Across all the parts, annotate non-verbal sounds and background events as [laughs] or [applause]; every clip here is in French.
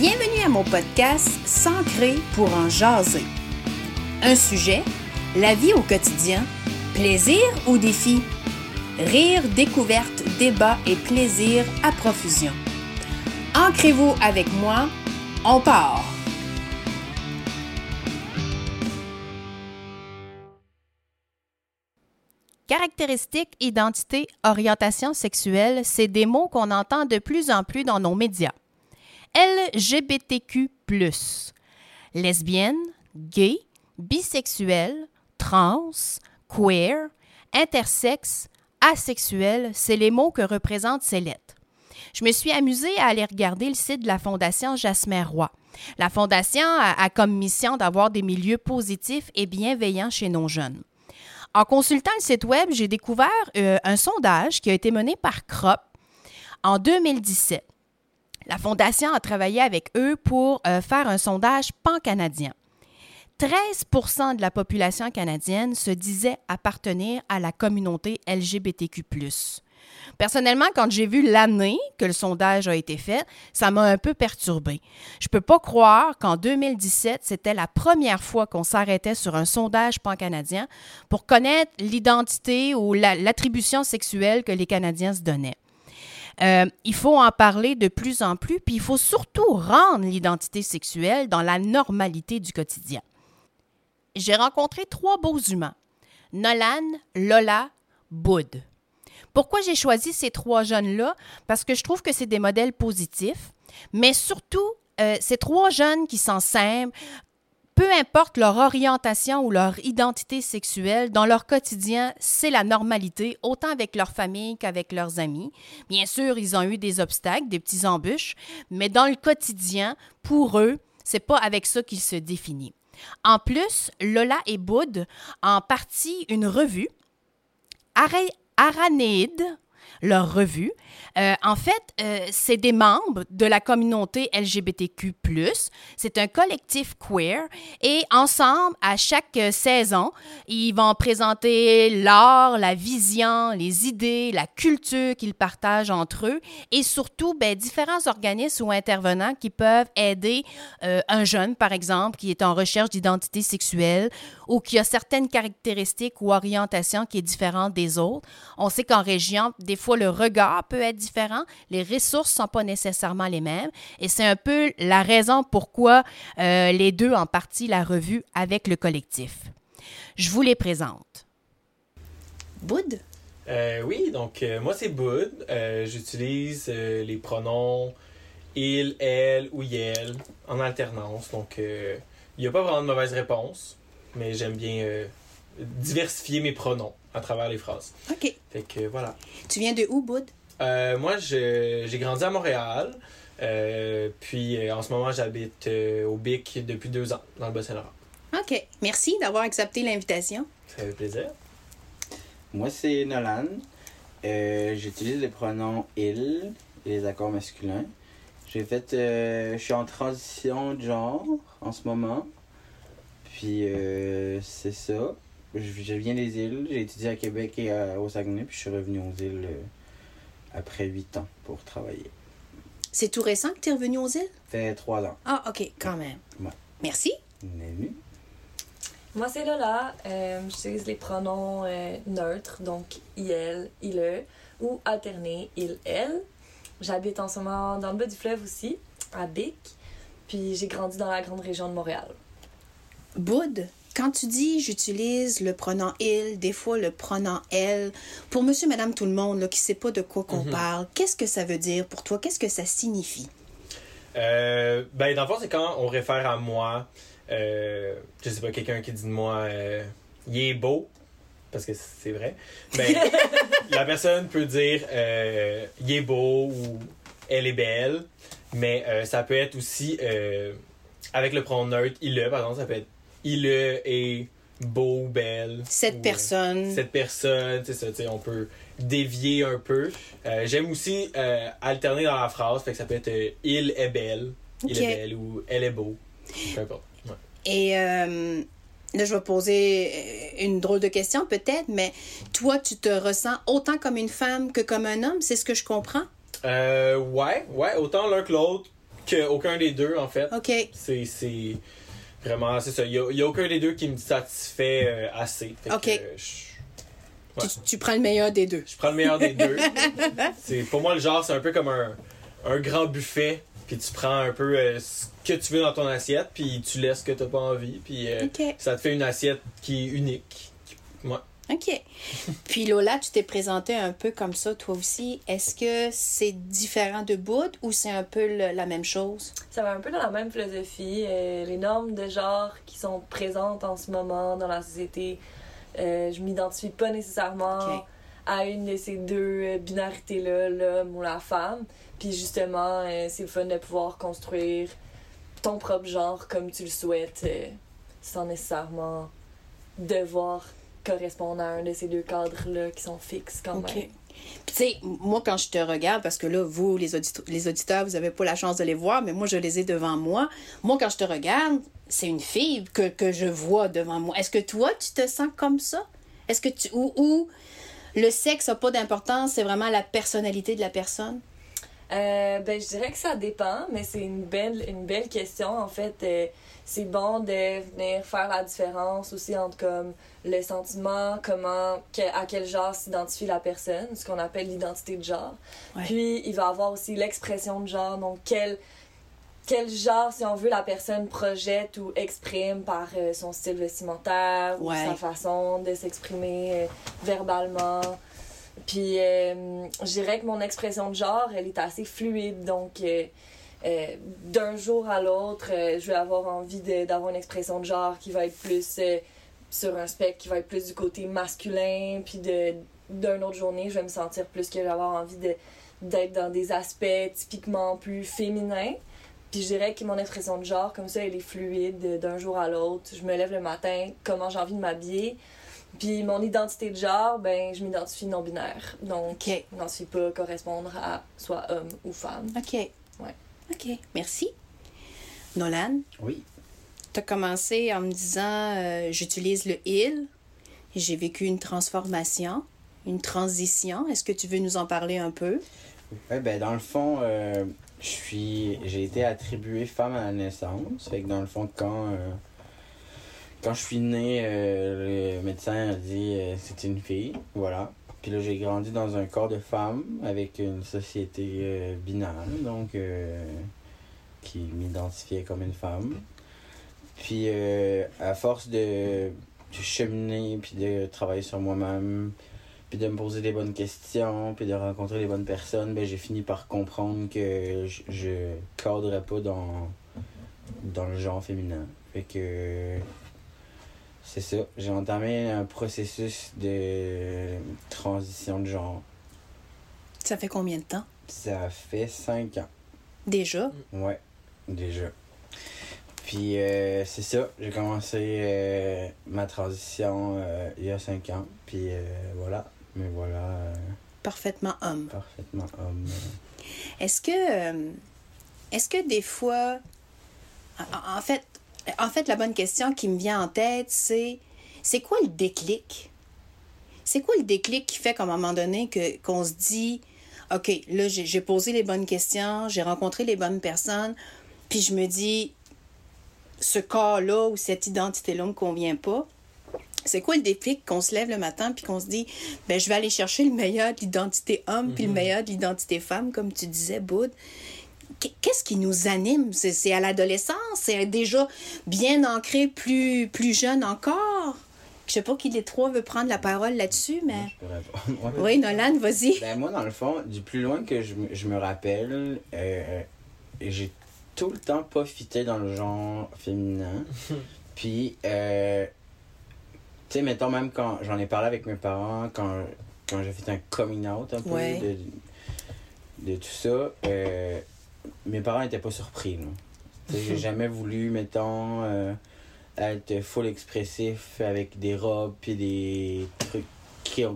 Bienvenue à mon podcast S'ancrer pour en jaser. Un sujet, la vie au quotidien, plaisir ou défi? Rire, découverte, débat et plaisir à profusion. Ancrez-vous avec moi, on part! Caractéristiques, identité, orientation sexuelle, c'est des mots qu'on entend de plus en plus dans nos médias. LGBTQ, lesbienne, gay, bisexuel, trans, queer, intersexe, asexuel, c'est les mots que représentent ces lettres. Je me suis amusée à aller regarder le site de la Fondation Jasmin Roy. La Fondation a, comme mission d'avoir des milieux positifs et bienveillants chez nos jeunes. En consultant le site Web, j'ai découvert euh, un sondage qui a été mené par CROP en 2017. La Fondation a travaillé avec eux pour euh, faire un sondage pan-canadien. 13% de la population canadienne se disait appartenir à la communauté LGBTQ. Personnellement, quand j'ai vu l'année que le sondage a été fait, ça m'a un peu perturbé. Je peux pas croire qu'en 2017, c'était la première fois qu'on s'arrêtait sur un sondage pan-canadien pour connaître l'identité ou l'attribution sexuelle que les Canadiens se donnaient. Euh, il faut en parler de plus en plus, puis il faut surtout rendre l'identité sexuelle dans la normalité du quotidien. J'ai rencontré trois beaux humains, Nolan, Lola, Boud. Pourquoi j'ai choisi ces trois jeunes-là? Parce que je trouve que c'est des modèles positifs, mais surtout, euh, ces trois jeunes qui s'en peu importe leur orientation ou leur identité sexuelle, dans leur quotidien, c'est la normalité, autant avec leur famille qu'avec leurs amis. Bien sûr, ils ont eu des obstacles, des petits embûches, mais dans le quotidien, pour eux, c'est pas avec ça qu'ils se définissent. En plus, Lola et Boud ont parti une revue, Aranéide, leur revue. Euh, en fait, euh, c'est des membres de la communauté LGBTQ. C'est un collectif queer et ensemble, à chaque saison, ils vont présenter l'art, la vision, les idées, la culture qu'ils partagent entre eux et surtout ben, différents organismes ou intervenants qui peuvent aider euh, un jeune, par exemple, qui est en recherche d'identité sexuelle ou qui a certaines caractéristiques ou orientations qui est différente des autres. On sait qu'en région, des fois, le regard peut être différent, les ressources ne sont pas nécessairement les mêmes, et c'est un peu la raison pourquoi euh, les deux ont parti la revue avec le collectif. Je vous les présente. Boud? Euh, oui, donc euh, moi c'est Boud. J'utilise les pronoms il, elle ou yel en alternance. Donc il n'y a pas vraiment de mauvaise réponse mais j'aime bien euh, diversifier mes pronoms à travers les phrases. OK. Fait que voilà. Tu viens de où, Boud? Euh, moi, j'ai grandi à Montréal. Euh, puis en ce moment, j'habite au BIC depuis deux ans, dans le Bas-Saint-Laurent. OK. Merci d'avoir accepté l'invitation. Ça fait plaisir. Moi, c'est Nolan. J'utilise les pronoms il et les accords masculins. J'ai fait. je suis en transition de genre en ce moment. Puis euh, c'est ça. Je, viens des îles. J'ai étudié à Québec et au Saguenay, puis je suis revenu aux îles euh, après huit ans pour travailler. C'est tout récent que tu es revenu aux îles? Ça fait trois ans. Ah, OK, quand même. Merci. Bienvenue. Moi, c'est Lola. Euh, j'utilise les pronoms neutres, donc il, il, ou alterné, il, elle. J'habite en ce moment dans le bas du fleuve aussi, à Bic. Puis j'ai grandi dans la grande région de Montréal. Boud, quand tu dis j'utilise le pronom il, des fois le pronom elle, pour monsieur, madame, tout le monde là, qui ne sait pas de quoi qu'on mhm. parle, qu'est-ce que ça veut dire pour toi? Qu'est-ce que ça signifie? Euh, ben, dans le fond, c'est quand on réfère à moi, euh, je sais pas, quelqu'un qui dit de moi, euh, il est beau, parce que c'est vrai. Ben, [laughs] la personne peut dire, euh, il est beau ou elle est belle, mais ça peut être aussi, avec le pronom neutre, il le, par exemple, ça peut être il est beau, belle. Cette personne. Cette personne, c'est ça, tu sais, on peut dévier un peu. Euh, j'aime aussi euh, alterner dans la phrase, fait que ça peut être euh, il est belle, il est belle ou elle est beau. Peu importe. Et là, je vais poser une drôle de question peut-être, mais toi, tu te ressens autant comme une femme que comme un homme, c'est ce que je comprends? Euh, ouais, ouais, autant l'un que l'autre qu'aucun des deux, en fait. OK. C'est vraiment, c'est ça. Il n'y a, aucun des deux qui me satisfait euh, assez. Fait Ok. que, euh, je, Ouais. Tu, tu prends le meilleur des deux. je prends le meilleur des deux. [laughs] c'est, pour moi, le genre, c'est un peu comme un, un grand buffet. Puis tu prends un peu euh, ce que tu veux dans ton assiette, puis tu laisses ce que tu pas envie. Puis euh, ça te fait une assiette qui est unique. Ouais. OK. Puis Lola, tu t'es présenté un peu comme ça, toi aussi. Est-ce que c'est différent de Boud ou c'est un peu le- la même chose? Ça va un peu dans la même philosophie. euh, les normes de genre qui sont présentes en ce moment dans la société, euh, je m'identifie pas nécessairement à une de ces deux euh, binarités-là, l'homme ou la femme. Puis justement, euh, c'est le fun de pouvoir construire ton propre genre comme tu le souhaites, sans nécessairement devoir correspondre à un de ces deux cadres-là qui sont fixes quand OK. même. Puis tu sais, moi, quand je te regarde, parce que là, vous, les auditeurs, vous n'avez pas la chance de les voir, mais moi, je les ai devant moi. Moi, quand je te regarde, c'est une fille que, que je vois devant moi. Est-ce que toi, tu te sens comme ça? Est-ce que tu... Ou, ou le sexe n'a pas d'importance, c'est vraiment la personnalité de la personne? Euh, ben, je dirais que ça dépend, mais c'est une belle, une belle question. En fait, euh, c'est bon de venir faire la différence aussi entre comme le sentiment, comment, que- à quel genre s'identifie la personne, ce qu'on appelle l'identité de genre. Ouais. Puis, il va avoir aussi l'expression de genre, donc quel, quel genre, si on veut, la personne projette ou exprime par euh, son style vestimentaire Ouais. ou sa façon de s'exprimer euh, verbalement. Puis, euh, je dirais que mon expression de genre, elle est assez fluide. Donc, euh, d'un jour à l'autre, euh, je vais avoir envie d'avoir une expression de genre qui va être plus euh, sur un spectre, qui va être plus du côté masculin. Puis, de d'une autre journée, je vais me sentir plus que je vais avoir envie de d'être dans des aspects typiquement plus féminins. Puis je dirais que mon expression de genre, comme ça, elle est fluide d'un jour à l'autre. Je me lève le matin, comment j'ai envie de m'habiller. Puis mon identité de genre, ben, je m'identifie non-binaire. Donc, OK. je m'identifie pas correspondre à soit homme ou femme. OK. OK. Merci. Nolan, Oui. tu as commencé en me disant euh, j'utilise le il. J'ai vécu une transformation, une transition. Est-ce que tu veux nous en parler un peu? Ouais, ben, dans le fond, euh, je suis j'ai été attribué femme à la naissance. Fait que dans le fond, quand, euh, quand je suis né, euh, le médecin a dit euh, c'est une fille. Voilà. Puis là, j'ai grandi dans un corps de femme avec une société euh, binaire, donc euh, qui m'identifiait comme une femme. Puis euh, à force de, cheminer puis de travailler sur moi-même, puis de me poser les bonnes questions, puis de rencontrer les bonnes personnes, ben j'ai fini par comprendre que je, je pas dans, dans le genre féminin. Que c'est ça. J'ai entamé un processus de transition de genre. Ça fait combien de temps? Ça fait cinq ans. Déjà? Ouais, déjà. Puis euh, c'est ça, j'ai commencé euh, ma transition euh, il y a cinq ans. Puis euh, voilà, mais voilà, Parfaitement homme. parfaitement homme. Est-ce que, est-ce que des fois, en, en fait, en fait, la bonne question qui me vient en tête, c'est, c'est quoi le déclic? C'est quoi le déclic qui fait qu'à un moment donné, que, qu'on se dit, OK, là, j'ai, j'ai posé les bonnes questions, j'ai rencontré les bonnes personnes, puis je me dis, ce corps-là ou cette identité-là me convient pas. C'est quoi le déclic qu'on se lève le matin puis qu'on se dit ben je vais aller chercher le meilleur de l'identité homme puis le Mhm. meilleur de l'identité femme comme tu disais Boud? Qu- Qu'est-ce qui nous anime? C'est à l'adolescence, c'est déjà bien ancré plus plus jeune encore? Je sais pas qui des trois veut prendre la parole là-dessus mais Je peux [laughs] oui Nolan, vas-y. Ben, moi, dans le fond, du plus loin que je, me- je me rappelle, euh, j'ai tout le temps pas fité dans le genre féminin. [laughs] Puis, euh, tu sais, mettons, même quand j'en ai parlé avec mes parents, quand, quand j'ai fait un coming out un peu Ouais. de, de tout ça, euh, mes parents étaient pas surpris. j'ai [laughs] jamais voulu, mettons, euh, être full expressif avec des robes puis des trucs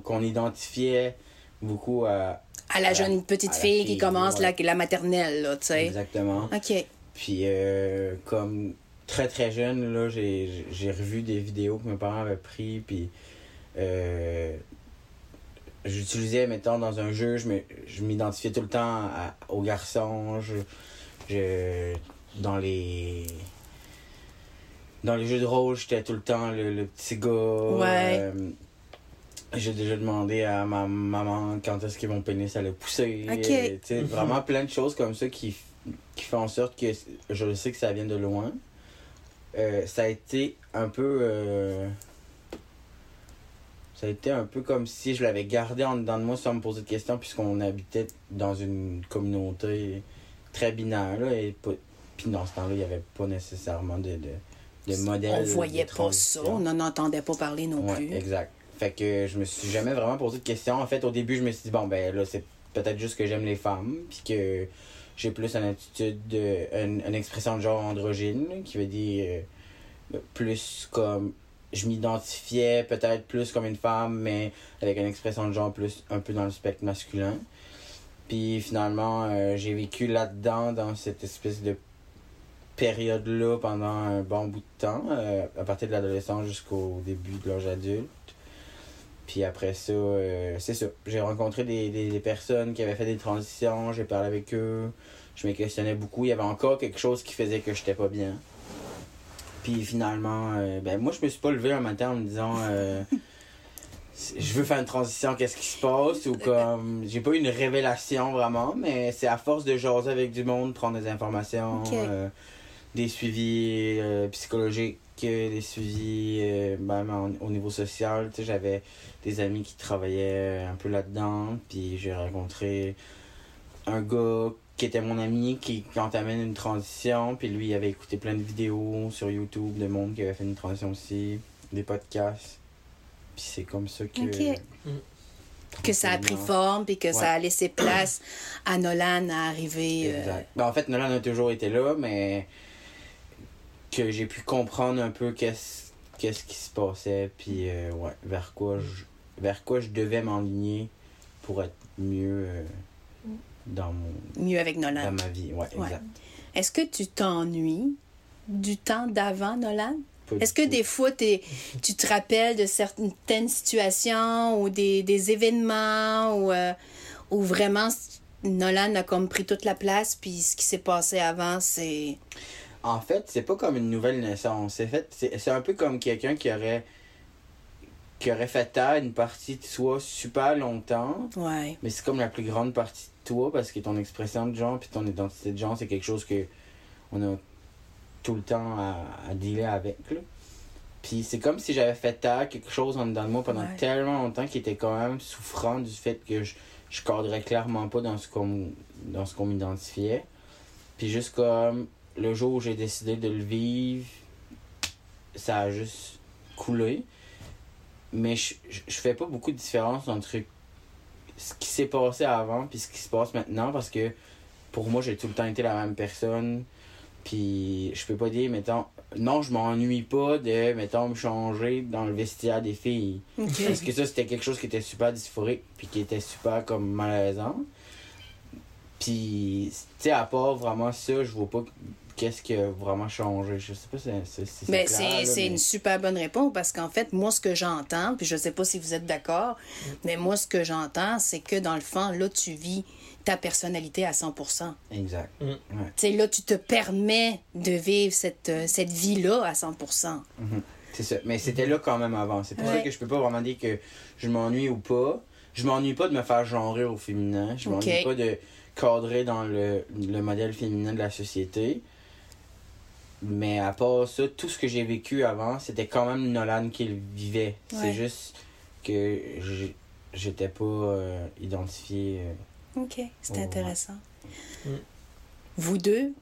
qu'on identifiait beaucoup à. À la jeune petite fille qui commence ouais. la, la maternelle tu sais. Exactement. OK. Puis, euh, comme très très jeune, là, j'ai j'ai revu des vidéos que mes parents avaient pris, puis euh, j'utilisais, mettons, dans un jeu, je m'identifiais tout le temps à- aux garçons, je, Je, dans les. Dans les jeux de rôle, j'étais tout le temps le, le petit gars. Ouais. Euh, j'ai déjà demandé à ma maman quand est-ce que mon pénis allait pousser. Ok. Euh, sais, vraiment plein de choses comme ça qui, qui font en sorte que je sais que ça vient de loin. Euh, ça a été un peu. euh, ça a été un peu comme si je l'avais gardé en dedans de moi sans me poser de questions, puisqu'on habitait dans une communauté très binaire. Là, et puis dans ce temps-là, il n'y avait pas nécessairement de, de, de modèle. On voyait pas ça, on n'en entendait pas parler non Ouais, plus. exact. Fait que je me suis jamais vraiment posé de questions. En fait, au début, je me suis dit, bon, ben là, c'est peut-être juste que j'aime les femmes, puis que j'ai plus une attitude, de, une, une expression de genre androgyne, qui veut dire euh, plus comme. Je m'identifiais peut-être plus comme une femme, mais avec une expression de genre plus un peu dans le spectre masculin. Puis finalement, euh, j'ai vécu là-dedans, dans cette espèce de période-là, pendant un bon bout de temps, euh, à partir de l'adolescence jusqu'au début de l'âge adulte. Puis après ça, euh, c'est ça. J'ai rencontré des, des, des personnes qui avaient fait des transitions, j'ai parlé avec eux, je me questionnais beaucoup. Il y avait encore quelque chose qui faisait que j'étais pas bien. Puis finalement, euh, ben moi, je me suis pas levé un matin en me disant euh, [laughs] je veux faire une transition, qu'est-ce qui se passe? Ou comme j'ai pas eu une révélation vraiment, mais c'est à force de jaser avec du monde, prendre des informations, euh, des suivis euh, psychologiques, des suivis euh, même en- au niveau social. Tu sais, j'avais des amis qui travaillaient un peu là-dedans, puis j'ai rencontré un gars qui était mon ami qui, entamait une transition, puis lui il avait écouté plein de vidéos sur YouTube de monde qui avait fait une transition aussi, des podcasts. Puis c'est comme ça que Ok. Que ça a pris forme, puis que ça a laissé place à Nolan à arriver. euh, Exact. Ben, en fait, Nolan a toujours été là, mais que j'ai pu comprendre un peu qu'est-ce qu'est-ce qui se passait, puis euh, ouais, vers quoi je vers quoi je devais m'enligner pour être mieux euh, dans mon mieux avec Nolan. dans ma vie. Ouais, Ouais. exact. Est-ce que tu t'ennuies du temps d'avant, Nolan? Est-ce que des fois, t'es- tu te rappelles de certaines situations ou des, des événements où, euh, où vraiment Nolan a comme pris toute la place, puis ce qui s'est passé avant, c'est... En fait, c'est pas comme une nouvelle naissance. C'est fait, c'est un peu comme quelqu'un qui aurait qui aurait fait taire une partie de soi super longtemps, Ouais. mais c'est comme la plus grande partie toi parce que ton expression de genre puis ton identité de genre, c'est quelque chose que on a tout le temps à, à dealer avec. Là. Puis c'est comme si j'avais fait taire quelque chose en dedans de moi pendant Ouais. tellement longtemps qui était quand même souffrant du fait que je, je cadrais clairement pas dans ce qu'on dans ce qu'on m'identifiait. Puis juste comme le jour où j'ai décidé de le vivre, ça a juste coulé. Mais je, je, je fais pas beaucoup de différence entre ce qui s'est passé avant puis ce qui se passe maintenant parce que pour moi j'ai tout le temps été la même personne puis je peux pas dire mettons non je m'ennuie pas de mettons me changer dans le vestiaire des filles. Parce que ça c'était quelque chose qui était super dysphorique puis qui était super comme malaisant. Puis tu sais à part vraiment ça je vois pas qu'est-ce qui a vraiment changé? Je sais pas si c'est si Mais clair, c'est mais- une super bonne réponse parce qu'en fait, moi, ce que j'entends, puis je sais pas si vous êtes d'accord, mais moi, ce que j'entends, c'est que dans le fond, là, tu vis ta personnalité à 100 Tu exact sais, là, tu te permets de vivre cette, euh, cette vie-là à 100 Mhm. C'est ça. Mais c'était là quand même avant. C'est pour ça Ouais. que je peux pas vraiment dire que je m'ennuie ou pas. Je m'ennuie pas de me faire genrer au féminin. Je m'ennuie pas de cadrer dans le, le modèle féminin de la société. Mais à part ça, tout ce que j'ai vécu avant, c'était quand même Nolan qui le vivait. Ouais. C'est juste que j'étais pas euh, identifié. euh, OK, c'est intéressant. Mm. Vous deux,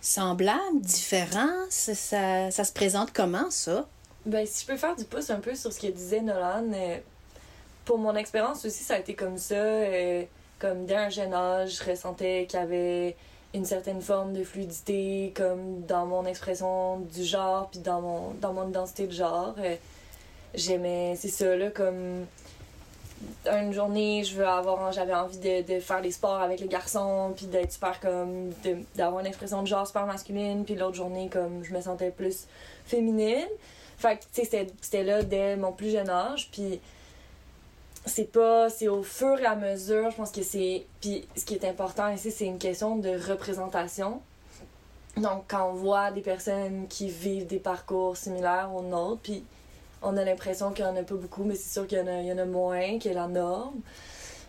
semblables, différents, ça, ça, ça se présente comment, ça? Ben, si je peux faire du pouce un peu sur ce que disait Nolan, euh, pour mon expérience aussi, ça a été comme ça. euh, comme dès un jeune âge, je ressentais qu'il y avait une certaine forme de fluidité, comme dans mon expression du genre, puis dans mon, dans mon identité de genre. Euh, J'aimais, c'est ça, là, comme une journée, je veux avoir, j'avais envie de, de faire des sports avec les garçons, puis d'être super comme, d'avoir une expression de genre super masculine, puis l'autre journée, comme, je me sentais plus féminine. Fait que, tu c'était là dès mon plus jeune âge, puis c'est pas, c'est au fur et à mesure, je pense que c'est, puis ce qui est important ici, c'est une question de représentation. Donc, quand on voit des personnes qui vivent des parcours similaires aux nôtres, puis on a l'impression qu'il n'y en a pas beaucoup, mais c'est sûr qu'il y, en a- il y en a moins, qui est la norme.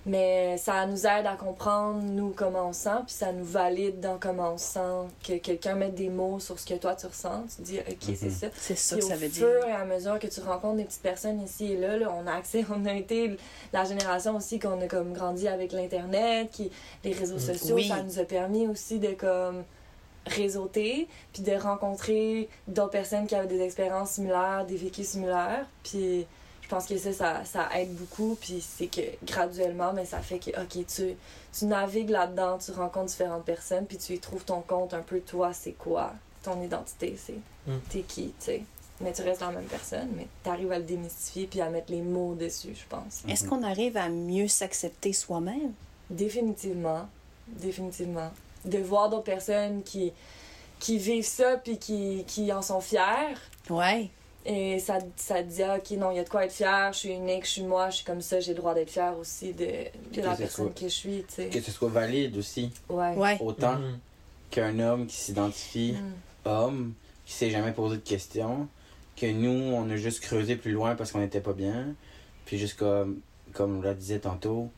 Mais ça nous aide à comprendre, nous, comment on sent, puis ça nous valide dans comment on sent, que quelqu'un mette des mots sur ce que toi tu ressens. Tu dis, OK, c'est Mhm. ça. C'est ça Puis que ça au veut fur dire. et à mesure que tu rencontres des petites personnes ici et là, là, on a accès, [laughs] on a été la génération aussi qu'on a comme grandi avec l'internet, qui les réseaux Mm. sociaux, Oui. ça nous a permis aussi de comme réseauter, puis de rencontrer d'autres personnes qui avaient des expériences similaires, des vécus similaires, puis je pense que ça, ça, ça aide beaucoup, puis c'est que graduellement, mais ça fait que, ok, tu, tu navigues là-dedans, tu rencontres différentes personnes, puis tu y trouves ton compte un peu, toi, c'est quoi, ton identité, c'est Mm. t'es qui, tu sais. Mais tu restes la même personne, mais t'arrives à le démystifier puis à mettre les mots dessus, je pense. Est-ce qu'on arrive à mieux s'accepter soi-même? Définitivement. Définitivement. De voir d'autres personnes qui, qui vivent ça puis qui, qui en sont fiers. Ouais. Et ça, ça te dit, ah, OK, non, il y a de quoi être fier, je suis unique, je suis moi, je suis comme ça, j'ai le droit d'être fier aussi de, de la personne soit- que je suis, tu sais. Que ce soit valide aussi. Ouais. Ouais. Autant Mhm. qu'un homme qui s'identifie Mm. homme, qui s'est jamais posé de questions, que nous, on a juste creusé plus loin parce qu'on n'était pas bien. Puis juste comme, comme on l'a disait tantôt,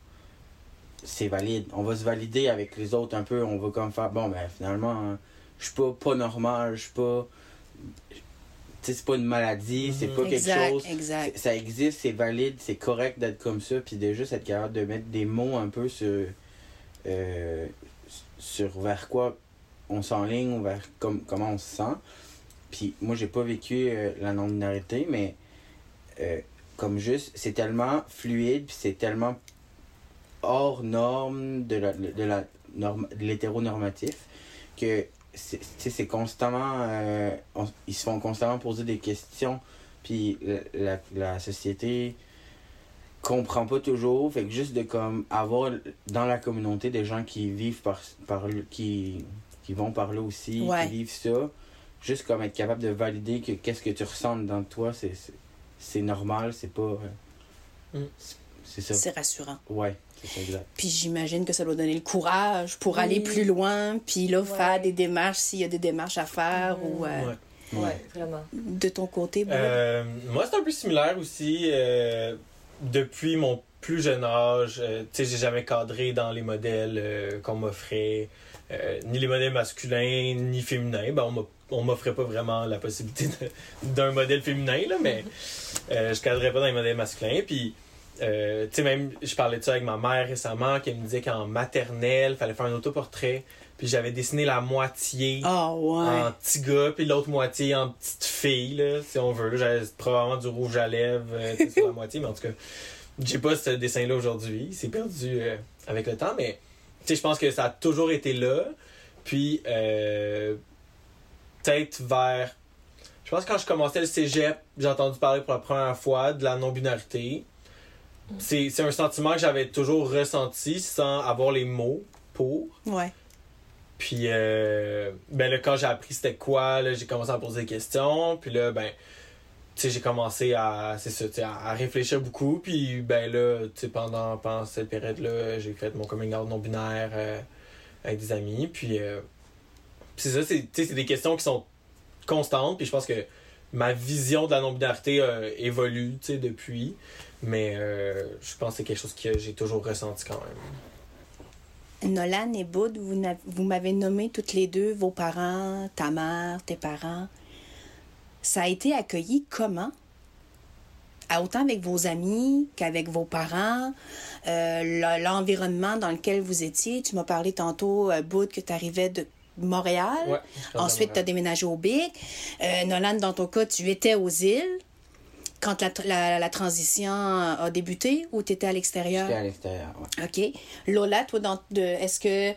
c'est valide. On va se valider avec les autres un peu. On va comme faire, bon, ben finalement, hein, je suis pas, pas normal, je suis pas... C'est pas une maladie, c'est Mhm. pas quelque chose... exact. Ça existe, c'est valide, c'est correct d'être comme ça, puis de juste être capable de mettre des mots un peu sur, euh, sur vers quoi on s'enligne ou vers comme, comment on se sent. Puis moi, j'ai pas vécu euh, la non-binarité, mais euh, comme juste, c'est tellement fluide, puis c'est tellement hors norme de la, de la norme, de l'hétéronormatif que c'est constamment euh, on- ils se font constamment poser des questions puis la, la, la société comprend pas toujours fait que juste de comme avoir dans la communauté des gens qui vivent par, par qui qui vont par là aussi Ouais. qui vivent ça juste comme être capable de valider que qu'est-ce que tu ressens dans toi c'est c'est- c'est normal c'est pas euh, Mm. c'est- c'est ça C'est rassurant. ouais exact Puis j'imagine que ça doit donner le courage pour Oui. aller plus loin, puis là, Ouais. faire des démarches s'il y a des démarches à faire Mhm. ou euh, Ouais. Ouais, vraiment. de ton côté. Euh, moi, c'est un peu similaire aussi. euh, depuis mon plus jeune âge, euh, tu sais, j'ai jamais cadré dans les modèles euh, qu'on m'offrait, euh, ni les modèles masculins, ni féminins. Ben, on m'a- on m'offrait pas vraiment la possibilité d'un modèle féminin, là, mais [laughs] euh, je cadrais pas dans les modèles masculins. Puis, euh, tu sais, même, je parlais de ça avec ma mère récemment, qui me disait qu'en maternelle, fallait faire un autoportrait. Puis j'avais dessiné la moitié Ah ouais. en petit gars, puis l'autre moitié en petite fille, là, si on veut. J'avais probablement du rouge à lèvres euh, sur la moitié, mais en tout cas, j'ai pas ce dessin-là aujourd'hui. C'est perdu euh, avec le temps, mais tu sais, je pense que ça a toujours été là. Puis, peut-être vers. Je pense que quand je commençais le cégep, j'ai entendu parler pour la première fois de la non-binarité. C'est c'est un sentiment que j'avais toujours ressenti sans avoir les mots pour. Ouais. Puis, euh, ben là, quand j'ai appris c'était quoi, là, j'ai commencé à poser des questions. Puis là, ben, tu sais, j'ai commencé à, c'est ça, tu sais, à, à réfléchir beaucoup. Puis, ben là, tu sais, pendant, pendant cette période-là, j'ai fait mon coming out non-binaire euh, avec des amis. Puis, euh, c'est ça, c'est, c'est des questions qui sont constantes. Puis je pense que ma vision de la non-binarité évolue, tu sais, depuis. Mais euh, je pense que c'est quelque chose que j'ai toujours ressenti quand même. Nolan et Bud, vous, m'avez nommé toutes les deux vos parents, ta mère, tes parents. Ça a été accueilli comment? Autant avec vos amis qu'avec vos parents, euh, le- l'environnement dans lequel vous étiez. Tu m'as parlé tantôt, euh, Bud, que tu arrivais de Montréal. Ouais, Ensuite, tu as déménagé au Bic. Euh, Nolan, dans ton cas, tu étais aux îles quand la, la- la transition a débuté ou tu étais à l'extérieur? J'étais à l'extérieur ouais. OK. Lola, toi, dans, de, est-ce que euh,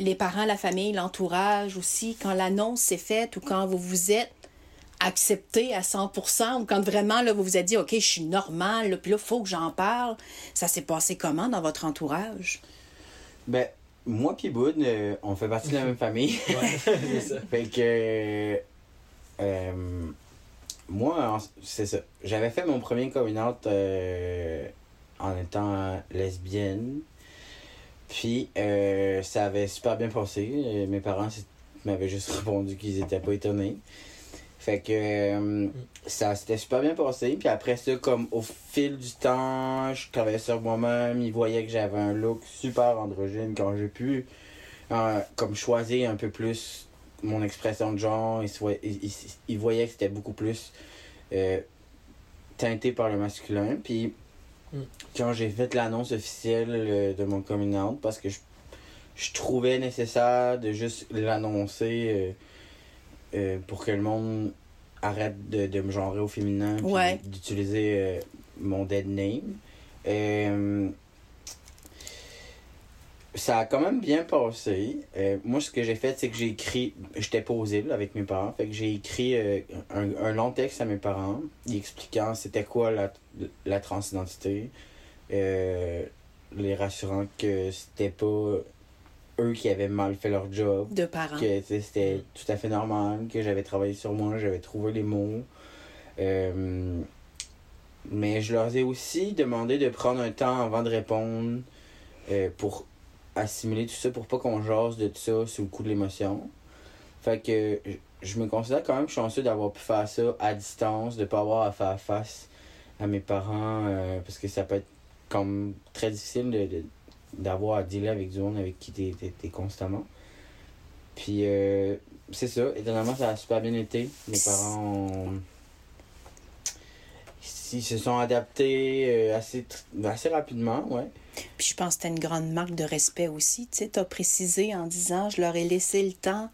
les parents, la famille, l'entourage aussi, quand l'annonce s'est faite ou quand vous vous êtes accepté à 100% ou quand vraiment là, vous vous êtes dit, OK, je suis normal, là, puis là, il faut que j'en parle, ça s'est passé comment dans votre entourage? Ben, moi pis Boud, euh, on fait partie de la [laughs] même famille. Ouais, c'est ça. [laughs] fait que. euh, moi, c'est ça. J'avais fait mon premier coming out euh, en étant lesbienne. Puis, euh, ça avait super bien passé. Euh, Mes parents, m'avaient juste [laughs] répondu qu'ils étaient pas étonnés. Fait que euh, ça s'était super bien passé. Puis après ça, comme au fil du temps, je travaillais sur moi-même. Ils voyaient que j'avais un look super androgyne quand j'ai pu euh, comme choisir un peu plus mon expression de genre. Ils, voyaient que c'était beaucoup plus euh, teinté par le masculin. Puis Mm. quand j'ai fait l'annonce officielle euh, de mon coming out, parce que je, je trouvais nécessaire de juste l'annoncer euh, euh, pour que le monde arrête de, de me genrer au féminin Ouais. d'utiliser euh, mon dead name. Ça a quand même bien passé. Euh, moi, ce que j'ai fait, c'est que j'ai écrit. J'étais posé avec mes parents. Fait que j'ai écrit euh, un, un long texte à mes parents, y expliquant c'était quoi la, la transidentité. Euh, les rassurant que c'était pas eux qui avaient mal fait leur job De parents. que c'était tout à fait normal, que j'avais travaillé sur moi, j'avais trouvé les mots. Mais je leur ai aussi demandé de prendre un temps avant de répondre pour assimiler tout ça, pour pas qu'on jase de tout ça sous le coup de l'émotion. Fait que je- me considère quand même chanceux d'avoir pu faire ça à distance, de pas avoir à faire face à mes parents, euh, parce que ça peut être comme très difficile de, d'avoir à dealer avec du monde avec qui t'es, t'es constamment. Puis euh, c'est ça, étonnamment ça a super bien été. Mes parents ont- ils se sont adaptés euh, assez, assez rapidement, ouais. Puis je pense que c'était une grande marque de respect aussi. Tu sais, t'as précisé en disant je leur ai laissé le temps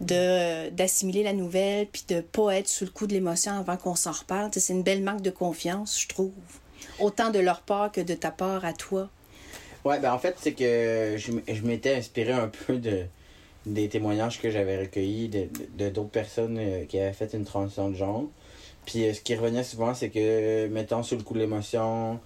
de d'assimiler la nouvelle puis de pas être sous le coup de l'émotion avant qu'on s'en reparle. Tu c'est une belle marque de confiance, je trouve. Autant de leur part que de ta part à toi. Ouais, ben en fait, c'est que je, m'étais inspiré un peu de des témoignages que j'avais recueillis de de- de d'autres personnes euh, qui avaient fait une transition de genre. Puis euh, ce qui revenait souvent, c'est que, mettons, sous le coup de l'émotion,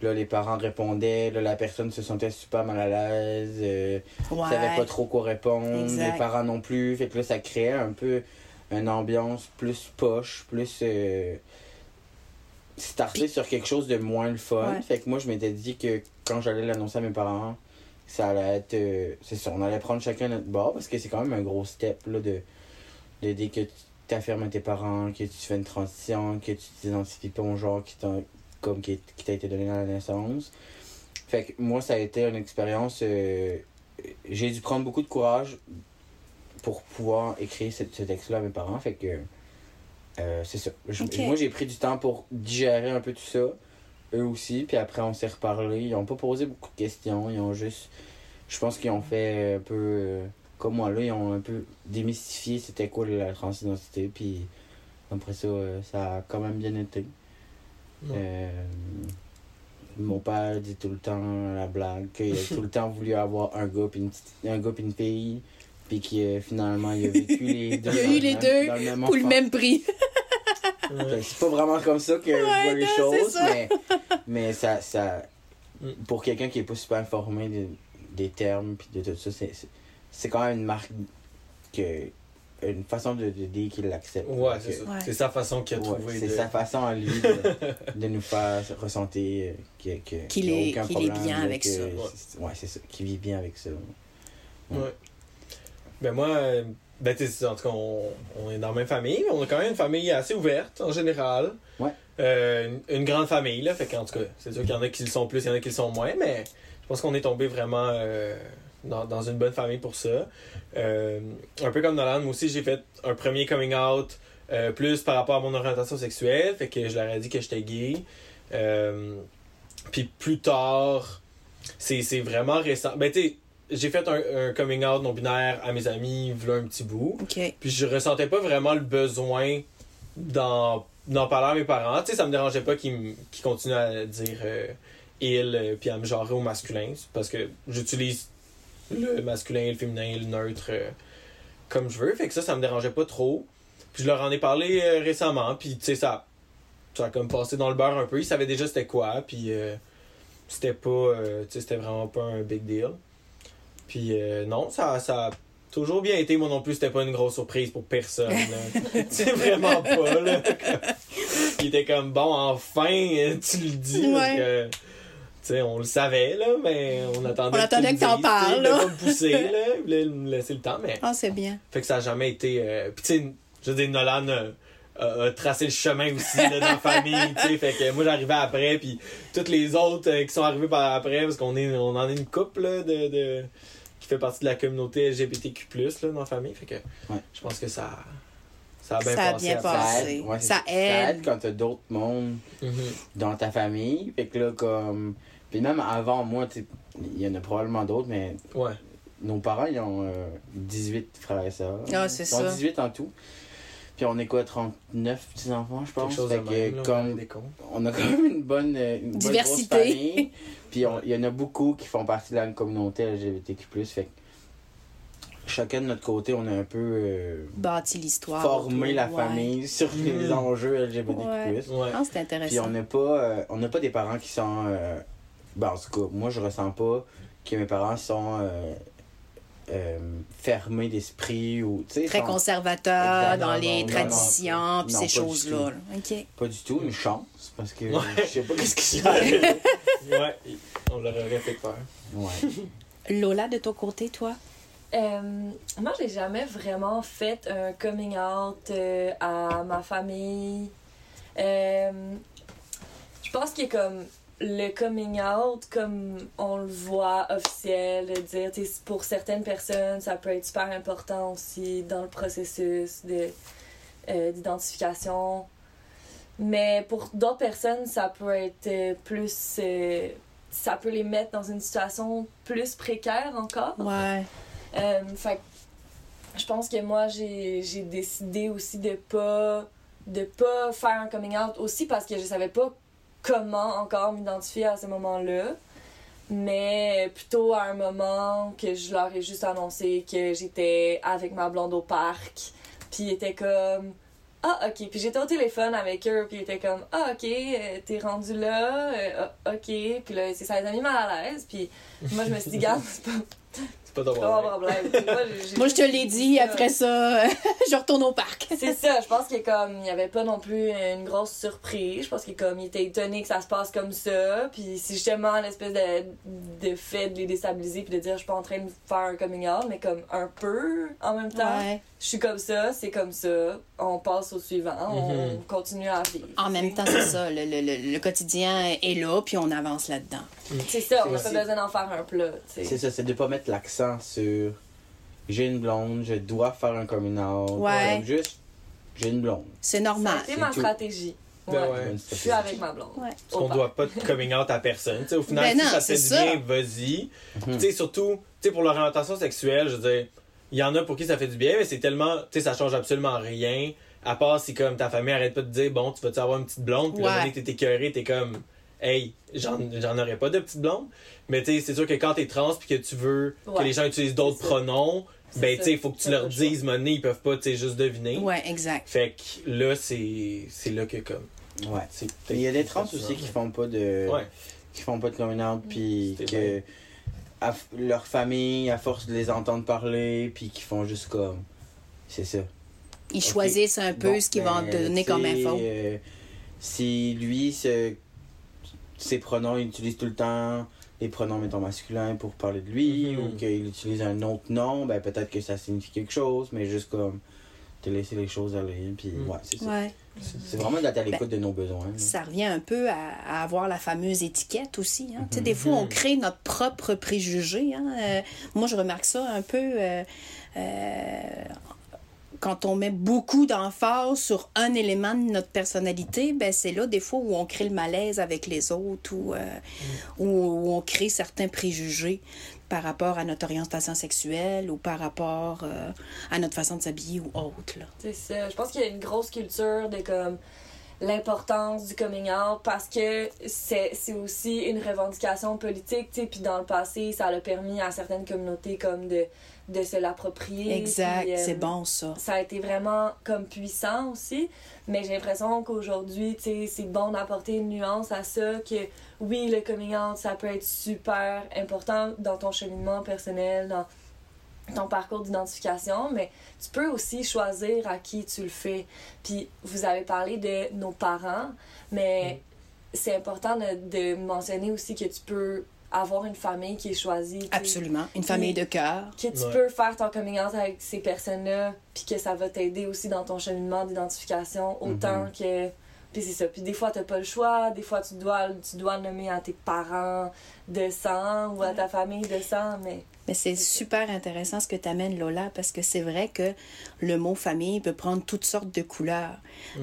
là, les parents répondaient, là, la personne se sentait super mal à l'aise, euh, Ouais. savait pas trop quoi répondre, Exact. les parents non plus. Fait que là, ça créait un peu une ambiance plus poche, plus euh, starter sur quelque chose de moins le fun. Ouais. Fait que moi, je m'étais dit que quand j'allais l'annoncer à mes parents, ça allait être. euh, c'est ça, on allait prendre chacun notre bord parce que c'est quand même un gros step là, de, de dès que t'affirmes à tes parents, que tu fais une transition, que tu t'identifies pas au genre qui t'a comme qui, qui t'a été donné à la naissance? Fait que moi, ça a été une expérience. euh, j'ai dû prendre beaucoup de courage pour pouvoir écrire ce, ce texte-là à mes parents. Fait que euh, c'est ça. Je-. Moi, j'ai pris du temps pour digérer un peu tout ça. Eux aussi. Puis après, on s'est reparlé. Ils ont pas posé beaucoup de questions. Ils ont juste. Je pense qu'ils ont fait un peu. euh, comme moi, là, ils ont un peu démystifié c'était quoi la transidentité. Puis après ça, euh, ça a quand même bien été. Ouais. Euh, mon père dit tout le temps la blague qu'il a tout le [laughs] temps voulu avoir un gars puis une, petite- un gars puis une fille puis que finalement il a vécu [laughs] les deux Il a eu le les même- deux Pour le même prix. [laughs] Ouais. c'est pas vraiment comme ça que je vois les non, choses ça. mais mais ça ça Mm. pour quelqu'un qui est pas super informé de- des termes puis de tout ça c'est c'est- quand même une marque que une façon de, de dire qu'il l'accepte Ouais, c'est ça. Ouais. C'est sa façon qu'il a Ouais, trouvé. c'est de... sa façon à lui de, de nous faire ressentir que, que, Qu'il est- bien avec que- ça. c'est- Ouais, c'est ça. Qu'il vit bien avec ça. Ouais. Ben moi, euh, ben tu sais, en tout cas, on, on est dans la même famille, mais on a quand même une famille assez ouverte en général. Ouais. Euh, une, une grande famille, là. Fait qu'en tout cas, c'est sûr qu'il y en a qui le sont plus, il y en a qui le sont moins, mais je pense qu'on est tombé vraiment euh, dans, dans une bonne famille pour ça. Euh, un peu comme Nolan, moi aussi, j'ai fait un premier coming out euh, plus par rapport à mon orientation sexuelle. Fait que je leur ai dit que j'étais gay. Euh, Puis plus tard, c'est vraiment récent. Ben, tu sais, j'ai fait un, un coming out non-binaire à mes amis, v'là un petit bout. Puis je ressentais pas vraiment le besoin d'en parler à mes parents. Tu sais, ça me dérangeait pas qu'ils qu'ils continuent à dire il, puis à me genrer au masculin. Parce que j'utilise le masculin le féminin le neutre euh, comme je veux. Fait que ça, ça me dérangeait pas trop. Puis je leur en ai parlé euh, récemment. Puis tu sais, ça, ça a comme passé dans le beurre un peu. Ils savaient déjà c'était quoi. Puis euh, c'était pas. tu sais, c'était vraiment pas un big deal. Puis euh, non, ça, ça a toujours bien été. Moi non plus, c'était pas une grosse surprise pour personne. [laughs] C'est vraiment pas. Là. [laughs] Il était comme bon, enfin, tu le dis. parce Ouais. que, on le savait, là, mais on attendait On attendait tu que me t'en parles, là. me pousser, [laughs] là. Il voulait me laisser le temps, mais. Ah, c'est bien. Fait que ça a jamais été. euh, Puis, tu sais, je veux dire, Nolan a, a- a tracé le chemin aussi là, dans la famille, tu sais. Fait que moi, j'arrivais après, puis toutes les autres euh, qui sont arrivés par après, parce qu'on est, on en est une couple, là, de, de- qui fait partie de la communauté LGBTQ, là, dans la famille. Fait que Ouais. je pense que ça, ça a bien Ça a passé. bien après. passé. Ça aide, ouais, Ça aide. quand t'as d'autres mondes Mhm. dans ta famille. Fait que là, comme. Puis même avant moi, il y en a probablement d'autres, mais Ouais. nos parents, ils ont euh, 18 frères et sœurs. Ah, c'est Ils ont ça. 18 en tout. Puis on est quoi, 39 petits-enfants, je pense. Quelque chose Fait que, même, là, on comme, on a quand même une bonne, euh, bonne Diversité. grosse famille. [laughs] Puis il y en a beaucoup qui font partie de la communauté LGBTQ+. Fait que chacun de notre côté, on a un peu euh, Bâti l'histoire. formé autour, la ouais. famille sur les Mhm. enjeux LGBTQ+. Ouais. Ah, c'est Puis intéressant. on n'a pas, euh, on n'a pas des parents qui sont... euh, ben, en tout cas, moi, je ressens pas que mes parents sont euh, euh, fermés d'esprit ou... tu sais, Très sont- conservateur Exact. dans Non, les non, traditions non. puis Non, ces choses-là. tout. là. OK. Pas du tout, une chance, parce que Ouais. je sais pas qu'est-ce qui se passe. [laughs] ouais, on leur aurait fait peur. Ouais. Lola, de ton côté, toi? Euh, moi, j'ai jamais vraiment fait un coming out euh, à ma famille. Euh, je pense que comme le coming out, comme on le voit officiel, dire, pour certaines personnes, ça peut être super important aussi dans le processus de, euh, d'identification. Mais pour d'autres personnes, ça peut être euh, plus. euh, ça peut les mettre dans une situation plus précaire encore. Ouais. Euh, fait que je pense que moi, j'ai j'ai décidé aussi de pas de pas faire un coming out aussi parce que je savais pas comment encore m'identifier à ce moment-là. Mais plutôt à un moment que je leur ai juste annoncé que j'étais avec ma blonde au parc. Puis ils étaient comme Ah, ok. Puis j'étais au téléphone avec eux. Puis ils étaient comme Ah, ok, euh, t'es rendu là. euh, ah, ok. Puis là, c'est ça les a mis mal à l'aise. Puis moi, je me suis dit, garde, c'est pas, pas pas problème. Moi, j'ai- j'ai Moi, je te l'ai dit, après ça, [laughs] je retourne au parc. [laughs] C'est ça, je pense qu'il comme il y avait pas non plus une grosse surprise. Je pense qu'il comme il était étonné que ça se passe comme ça. Puis c'est justement l'espèce de, de fait de les déstabiliser puis de dire je suis pas en train de faire un coming out, mais comme un peu en même temps. Ouais. Je suis comme ça, c'est comme ça. On passe au suivant, on Mhm. continue à vivre. En même temps, c'est ça. Le, le- le- quotidien est là, puis on avance là-dedans. C'est ça, on n'a pas besoin d'en faire un plat. C'est ça, c'est de pas mettre l'accent sur j'ai une blonde, je dois faire un coming out. Ouais. Juste j'ai une blonde. C'est normal. c'est ma tout. stratégie. Ben Ouais. Je suis avec ma blonde. Ouais. Parce qu'on doit pas de coming out à personne. Tu sais, au final, Ben si non, ça fait du bien, vas-y. Mhm. Tu sais, surtout, tu sais, pour l'orientation sexuelle, je veux dire, il y en a pour qui ça fait du bien, mais c'est tellement, tu sais, ça change absolument rien. À part si, comme, ta famille arrête pas de dire, bon, tu vas-tu avoir une petite blonde, puis Ouais. là, que t'es écœuré, t'es comme, hey, j'en j'en aurais pas de petite blonde. Mais tu sais, c'est sûr que quand t'es trans, puis que tu veux que les gens utilisent d'autres pronoms, ben, tu sais, il faut que tu leur dises, monnaie, ils peuvent pas, tu sais, juste deviner. Ouais, exact. Fait que là, c'est c'est là que, comme, Ouais. c'est Il y a des trans aussi ça. qui font pas de Ouais. qui font pas de coming out puis à leur famille à force de les entendre parler puis qui font juste comme c'est ça. Ils choisissent un peu Bon, ce qu'ils vont ben, donner comme info. euh, si lui se- ses pronoms il utilise tout le temps les pronoms mettons masculins pour parler de lui Mhm. ou qu'il utilise un autre nom, ben peut-être que ça signifie quelque chose, mais juste comme te laisser les choses aller puis ouais, c'est ça. Ouais. C'est vraiment d'être à l'écoute de nos besoins. là. Ça revient un peu à, à avoir la fameuse étiquette aussi. Hein. Tu sais. Des fois, on crée notre propre préjugé. Hein. Euh, moi, je remarque ça un peu euh, euh, quand on met beaucoup d'emphase sur un élément de notre personnalité. Ben, c'est là, des fois, où on crée le malaise avec les autres ou euh, où, où on crée certains préjugés par rapport à notre orientation sexuelle ou par rapport euh, à notre façon de s'habiller ou autre. C'est ça. Je pense qu'il y a une grosse culture de comme l'importance du coming out parce que c'est c'est aussi une revendication politique, tu sais, puis dans le passé, ça a permis à certaines communautés comme de, de se l'approprier. Exact, puis, euh, c'est bon ça. Ça a été vraiment comme puissant aussi, mais j'ai l'impression qu'aujourd'hui, tu sais, c'est bon d'apporter une nuance à ça, que oui, le coming out, ça peut être super important dans ton cheminement personnel, dans ton parcours d'identification, mais tu peux aussi choisir à qui tu le fais. Puis vous avez parlé de nos parents, mais c'est important de, de mentionner aussi que tu peux avoir une famille qui est choisie. Absolument. Une famille de cœur. Que tu Ouais. peux faire ton coming out avec ces personnes-là, puis que ça va t'aider aussi dans ton cheminement d'identification, autant Mhm. que. Puis c'est ça. Puis des fois, t'as pas le choix. Des fois, tu dois, tu dois le nommer à tes parents de sang ou à ta famille de sang, mais. Mais c'est super intéressant ce que tu amènes, Lola, parce que c'est vrai que le mot famille peut prendre toutes sortes de couleurs.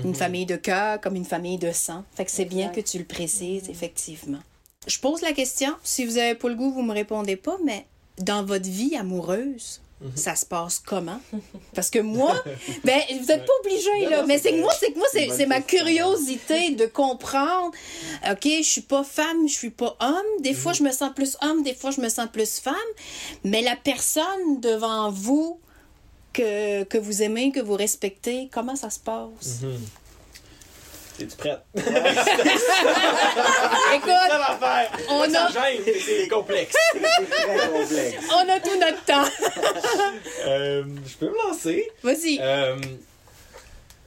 Une famille de cœur comme une famille de sang. Fait que c'est bien que tu le précises, effectivement. Je pose la question. Si vous avez pas le goût, vous me répondez pas, mais dans votre vie amoureuse, ça se passe comment? Parce que moi, [laughs] ben, vous êtes pas obligé, là, mais c'est que moi, c'est que moi, C'est ma curiosité de comprendre. OK, je suis pas femme, je suis pas homme. Des fois, je me sens plus homme, des fois, je me sens plus femme. Mais la personne devant vous que, que vous aimez, que vous respectez, comment ça se passe? Mhm. Es-tu prête? [laughs] Écoute, Ça va faire! On Ça a- gêne, c'est complexe. [laughs] Très complexe. on a tout notre temps. [laughs] Euh, je peux me lancer? Vas-y. Euh,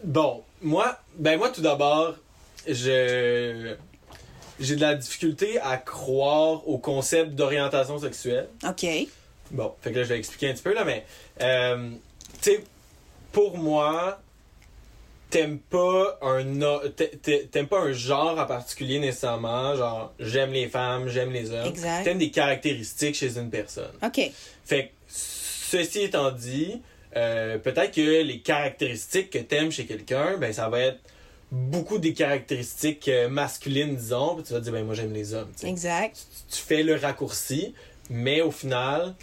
bon, moi, ben moi tout d'abord, je j'ai de la difficulté à croire au concept d'orientation sexuelle. OK. Bon, fait que là je vais expliquer un petit peu là, mais euh, tu sais, pour moi, t'aimes pas un t'aimes pas un genre en particulier nécessairement, genre j'aime les femmes, j'aime les hommes. Exact. T'aimes des caractéristiques chez une personne. OK. Fait que, ceci étant dit, euh, peut-être que les caractéristiques que t'aimes chez quelqu'un, ben ça va être beaucoup des caractéristiques euh, masculines, disons, puis tu vas te dire, ben moi j'aime les hommes. Exact. Tu fais le raccourci, mais au final,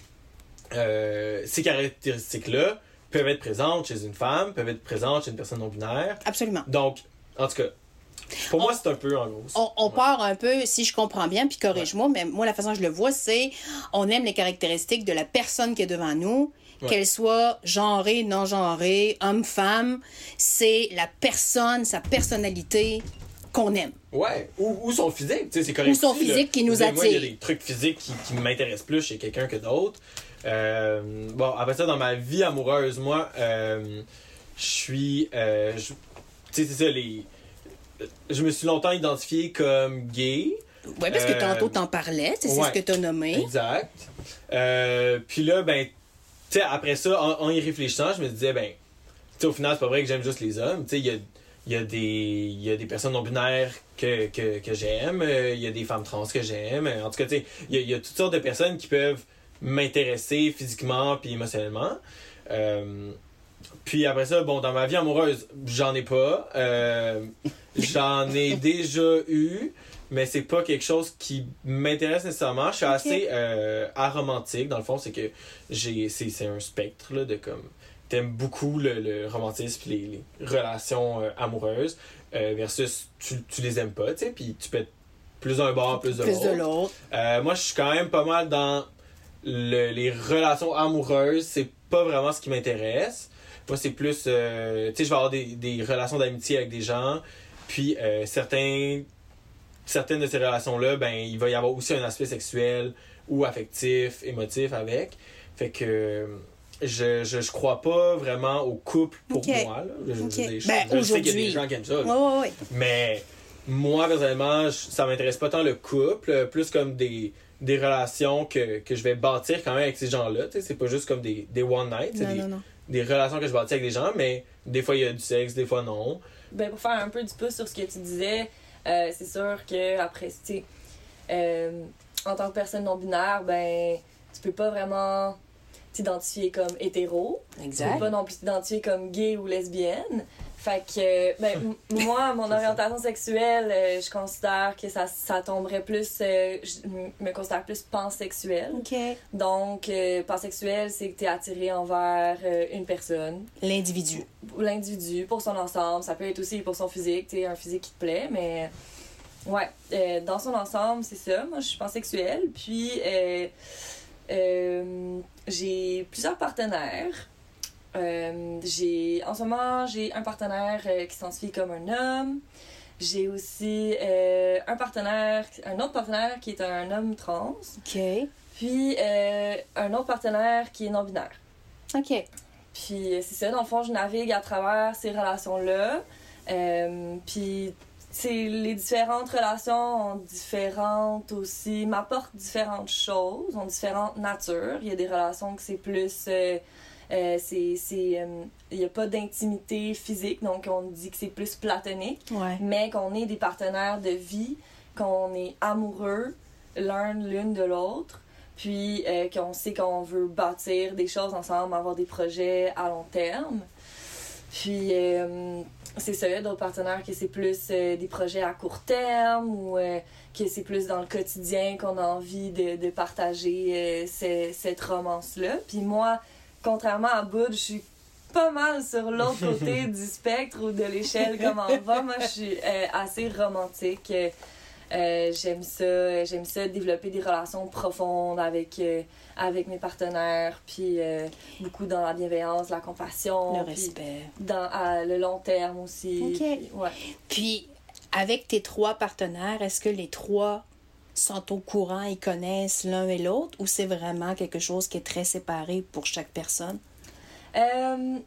euh, ces caractéristiques-là peuvent être présentes chez une femme, peuvent être présentes chez une personne non binaire. Absolument. Donc, en tout cas, pour moi, c'est un peu en gros. On, on Ouais. part un peu, si je comprends bien, puis corrige-moi, mais moi, la façon que je le vois, c'est on aime les caractéristiques de la personne qui est devant nous, Ouais. qu'elle soit genrée, non genrée, homme, femme. C'est la personne, sa personnalité qu'on aime. Ouais, ou, ou son physique, tu sais, c'est correct. Ou son aussi, là. physique qui nous dire, Moi, il y a attire. des trucs physiques qui, qui m'intéressent plus chez quelqu'un que d'autres. Euh, bon, après ça, dans ma vie amoureuse, moi, euh, je suis. euh, tu sais, c'est ça, les. Je me suis longtemps identifié comme gay. Oui, parce que tantôt t'en parlais, c'est ouais. ce que t'as nommé. Exact. Puis là, ben, tu sais, après ça, en, en y réfléchissant, je me disais, ben, tu sais, au final, c'est pas vrai que j'aime juste les hommes. Tu sais, il y a, il y, a des- il y a des personnes non-binaires que, que, que j'aime, il y a des femmes trans que j'aime. En tout cas, tu sais, il y a, il y a toutes sortes de personnes qui peuvent m'intéresser physiquement puis émotionnellement. Euh, puis après ça, bon, dans ma vie amoureuse, j'en ai pas. Euh, [laughs] j'en ai déjà eu, mais c'est pas quelque chose qui m'intéresse nécessairement. Je suis assez euh, aromantique, dans le fond, c'est que j'ai c'est c'est un spectre là, de comme. T'aimes beaucoup le, le romantisme les, les relations euh, amoureuses versus tu, tu les aimes pas, tu sais, puis tu peux être plus d'un bord, plus de Plus de l'autre. l'autre. Euh, moi, je suis quand même pas mal dans le- les relations amoureuses. C'est pas vraiment ce qui m'intéresse. Moi, c'est plus. euh, tu sais, je vais avoir des, des relations d'amitié avec des gens. Puis, euh, certains, certaines de ces relations-là, ben, il va y avoir aussi un aspect sexuel ou affectif, émotif avec. Fait que. Je, je, je crois pas vraiment au couple pour moi. Là. Je, je- Ok. je- Ben, je sais qu'il y a des gens qui aiment ça. Oui. Mais moi, personnellement, ça m'intéresse pas tant le couple, plus comme des, des relations que, que je vais bâtir quand même avec ces gens-là. tu sais, C'est pas juste comme des, des one night, c'est Non, des, non, non. des relations que je bâtis avec des gens, mais des fois il y a du sexe, des fois non. Ben, pour faire un peu du pouce sur ce que tu disais, euh, c'est sûr que après, tu sais, euh, en tant que personne non binaire, ben, tu peux pas vraiment t'identifier comme hétéro. Tu peux Exact. pas non plus t'identifier comme gay ou lesbienne. Fait que, ben, m- moi, mon [laughs] orientation sexuelle, euh, je considère que ça, ça tomberait plus, euh, je me considère plus pansexuelle. OK. Donc, euh, pansexuel, c'est que t'es attiré envers euh, une personne L'individu. l'individu, pour son ensemble. Ça peut être aussi pour son physique, tu un physique qui te plaît, mais ouais, euh, dans son ensemble, c'est ça. Moi, je suis pansexuelle, puis euh, euh, j'ai plusieurs partenaires. Euh, j'ai, en ce moment, j'ai un partenaire euh, qui s'identifie comme un homme. J'ai aussi euh, un partenaire, un autre partenaire qui est un homme trans. OK. Puis euh, un autre partenaire qui est non-binaire. OK. Puis c'est ça, dans le fond, je navigue à travers ces relations-là. Puis, les différentes relations ont différentes aussi, m'apportent différentes choses, ont différentes natures. Il y a des relations que c'est plus. Euh, c'est c'est euh, il y a pas d'intimité physique donc on dit que c'est plus platonique Ouais. mais qu'on est des partenaires de vie qu'on est amoureux l'un l'une de l'autre puis euh, qu'on sait qu'on veut bâtir des choses ensemble avoir des projets à long terme puis euh, c'est ça, d'autres partenaires que c'est plus euh, des projets à court terme ou que c'est plus dans le quotidien qu'on a envie de, de partager ce- cette romance-là. Puis moi, contrairement à Bud, je suis pas mal sur l'autre côté [laughs] du spectre ou de l'échelle comme en bas. Moi, je suis euh, assez romantique. Euh, j'aime ça, j'aime ça développer des relations profondes avec, euh, avec mes partenaires, puis euh, beaucoup dans la bienveillance, la compassion, Le respect. dans à le long terme aussi. Ok. Puis, ouais. Puis, avec tes trois partenaires, est-ce que les trois sont au courant et connaissent l'un et l'autre ou c'est vraiment quelque chose qui est très séparé pour chaque personne? Euh,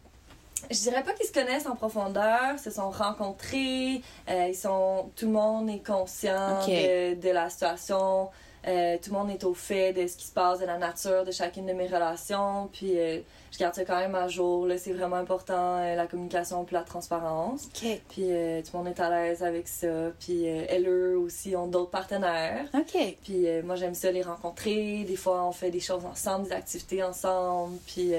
je dirais pas qu'ils se connaissent en profondeur, se sont rencontrés, euh, ils sont, tout le monde est conscient de la situation, euh, tout le monde est au fait de ce qui se passe, de la nature de chacune de mes relations, puis euh, je garde ça quand même à jour, là, c'est vraiment important, euh, la communication puis la transparence. OK. Puis tout le monde est à l'aise avec ça, puis elles, eux aussi, ont d'autres partenaires. OK. Puis moi, j'aime ça les rencontrer. Des fois, on fait des choses ensemble, des activités ensemble. Puis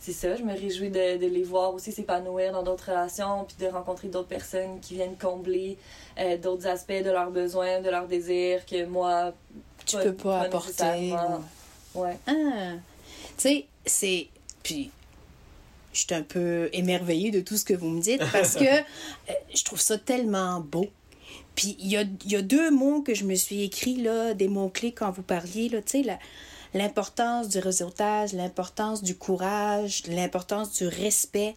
c'est ça, je me réjouis de, de les voir aussi s'épanouir dans d'autres relations, puis de rencontrer d'autres personnes qui viennent combler euh, d'autres aspects de leurs besoins, de leurs désirs que moi, Tu Pas- peux pas, pas apporter. ouais. Ah. Tu sais, c'est. Puis, je suis un peu émerveillée de tout ce que vous me dites parce que [laughs] euh, je trouve ça tellement beau. Puis, il y a, il y a deux mots que je me suis écrits, là, des mots-clés quand vous parliez, là, tu sais, la- l'importance du réseautage, l'importance du courage, l'importance du respect.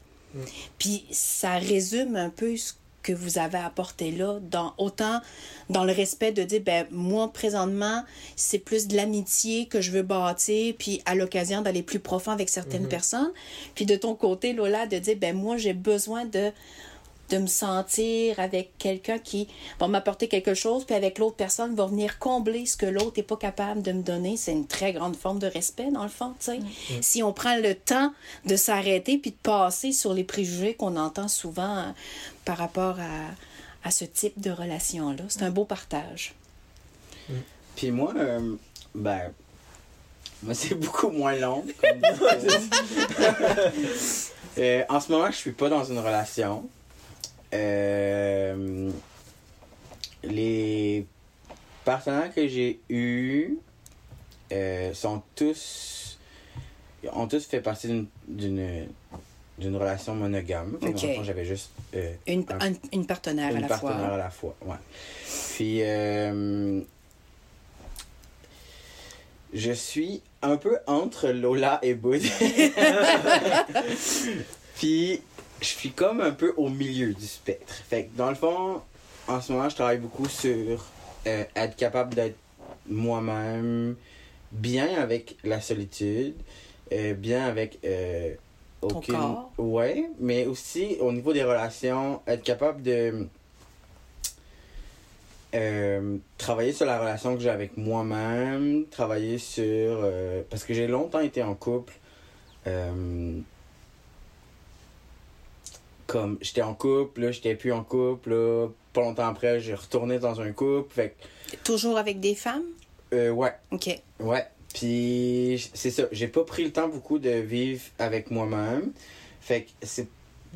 Puis, ça résume un peu ce que vous avez apporté là, dans, autant dans le respect de dire, ben, moi, présentement, c'est plus de l'amitié que je veux bâtir, puis à l'occasion d'aller plus profond avec certaines personnes. Puis de ton côté, Lola, de dire, ben, moi, j'ai besoin de de me sentir avec quelqu'un qui va m'apporter quelque chose, puis avec l'autre personne va venir combler ce que l'autre n'est pas capable de me donner. C'est une très grande forme de respect, dans le fond, tu sais. Si on prend le temps de s'arrêter puis de passer sur les préjugés qu'on entend souvent euh, par rapport à, à ce type de relation-là, c'est un beau partage. Puis moi, euh, ben, moi c'est [laughs] beaucoup moins long. comme [laughs] Euh, en ce moment, je suis pas dans une relation. Euh, les partenaires que j'ai eus euh, sont tous ont tous fait partie d'une d'une d'une relation monogame. Fait que Ok. dans le fond, j'avais juste euh, Une, un- un- une partenaire à une la partenaire fois. à la fois, ouais. Puis, euh, je suis un peu entre Lola et Bud. [laughs] Puis, je suis comme un peu au milieu du spectre. Fait que, dans le fond, en ce moment, je travaille beaucoup sur euh, être capable d'être moi-même, bien avec la solitude, euh, bien avec euh, Ton aucune. corps. Ouais, mais aussi au niveau des relations, être capable de euh, travailler sur la relation que j'ai avec moi-même, travailler sur. euh, parce que j'ai longtemps été en couple. euh, comme j'étais en couple, là, j'étais plus en couple, là, pas longtemps après, j'ai retourné dans un couple. Fait Toujours avec des femmes? euh, ouais, OK. Ouais. Puis c'est ça, j'ai pas pris le temps beaucoup de vivre avec moi-même. Fait que c'est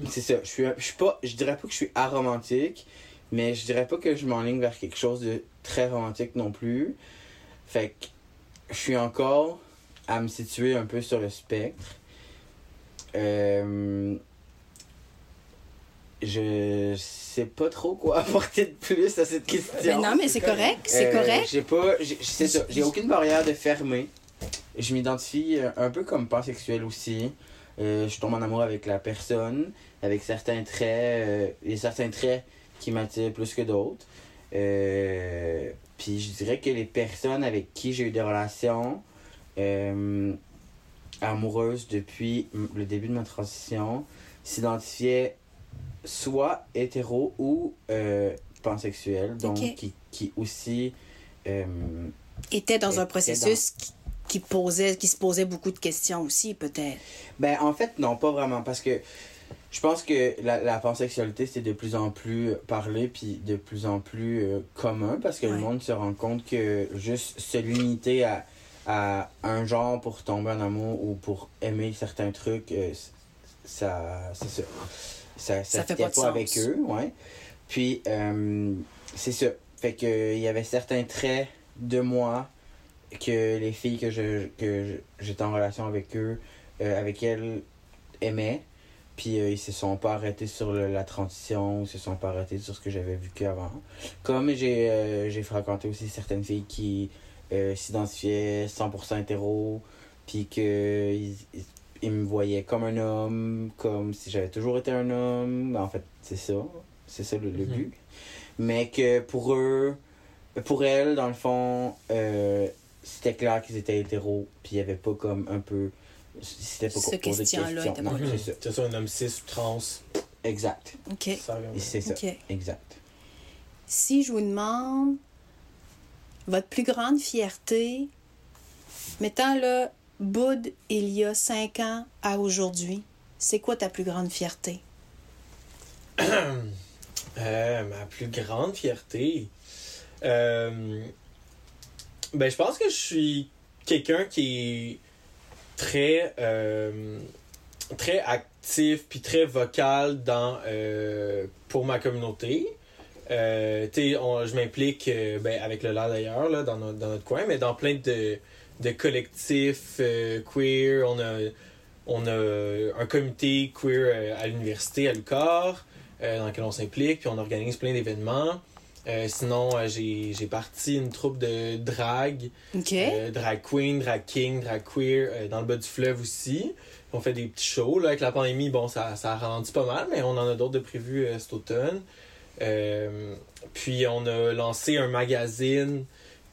c'est ça, je suis je suis pas je dirais pas que je suis aromantique, mais je dirais pas que je m'enligne vers quelque chose de très romantique non plus. Fait que je suis encore à me situer un peu sur le spectre. Euh, je sais pas trop quoi [laughs] apporter de plus à cette question. Ben non, mais c'est correct, c'est Euh, correct. J'ai pas. C'est ça. J'ai aucune barrière de fermer. Je m'identifie euh, un peu comme pansexuel aussi. Euh, je tombe en amour avec la personne, avec certains traits. euh, a certains traits qui m'attirent plus que d'autres. Puis je dirais que les personnes avec qui j'ai eu des relations amoureuses depuis le début de ma transition s'identifiaient soit hétéro ou euh, pansexuel, donc qui, qui aussi. euh, Était dans Était un processus qui, qui posait, qui se posait beaucoup de questions aussi, peut-être. Ben, en fait, non, pas vraiment, parce que je pense que la, la pansexualité, c'est de plus en plus parlé, puis de plus en plus euh, commun, parce que le monde se rend compte que juste se limiter à, à un genre pour tomber en amour ou pour aimer certains trucs, euh, ça, c'est ça. Ça, Ça fait fitait pas de sens. avec eux, ouais. Puis, euh, c'est ça. Fait que il y avait certains traits de moi que les filles que je que j'étais en relation avec eux euh, avec elles aimaient puis euh, ils se sont pas arrêtés sur le- la transition ils se sont pas arrêtés sur ce que j'avais vu qu'avant comme j'ai euh, j'ai fréquenté aussi certaines filles qui euh, s'identifiaient 100% hétéro puis que ils, ils- ils me voyaient comme un homme comme si j'avais toujours été un homme en fait c'est ça c'est ça le, le Mhm. but mais que pour eux pour elles dans le fond euh, c'était clair qu'ils étaient hétéros puis il y avait pas comme un peu c'était pas Ce question-là était pas Mhm. c'est ça un homme cis ou trans. exact OK. C'est ça OK. exact Si je vous demande votre plus grande fierté, mettant le Boud il y a cinq ans à aujourd'hui, c'est quoi ta plus grande fierté? [clears throat] Euh, ma plus grande fierté. Euh, ben, je pense que je suis quelqu'un qui est très, euh, très actif puis très vocal dans, pour ma communauté. On- je m'implique ben, avec le LA d'ailleurs, là, dans, dans notre coin, mais dans plein de, de collectifs euh, queer. On a, on a un comité queer euh, à l'université, à l'UQAR, euh, dans lequel on s'implique, puis on organise plein d'événements. Euh, sinon, j'ai j'ai parti une troupe de drag, drag queen, drag king, drag queer, dans le bas du fleuve aussi. On fait des petits shows. Là, avec la pandémie, bon, ça, ça a ralenti pas mal, mais on en a d'autres de prévus cet automne. Puis on a lancé un magazine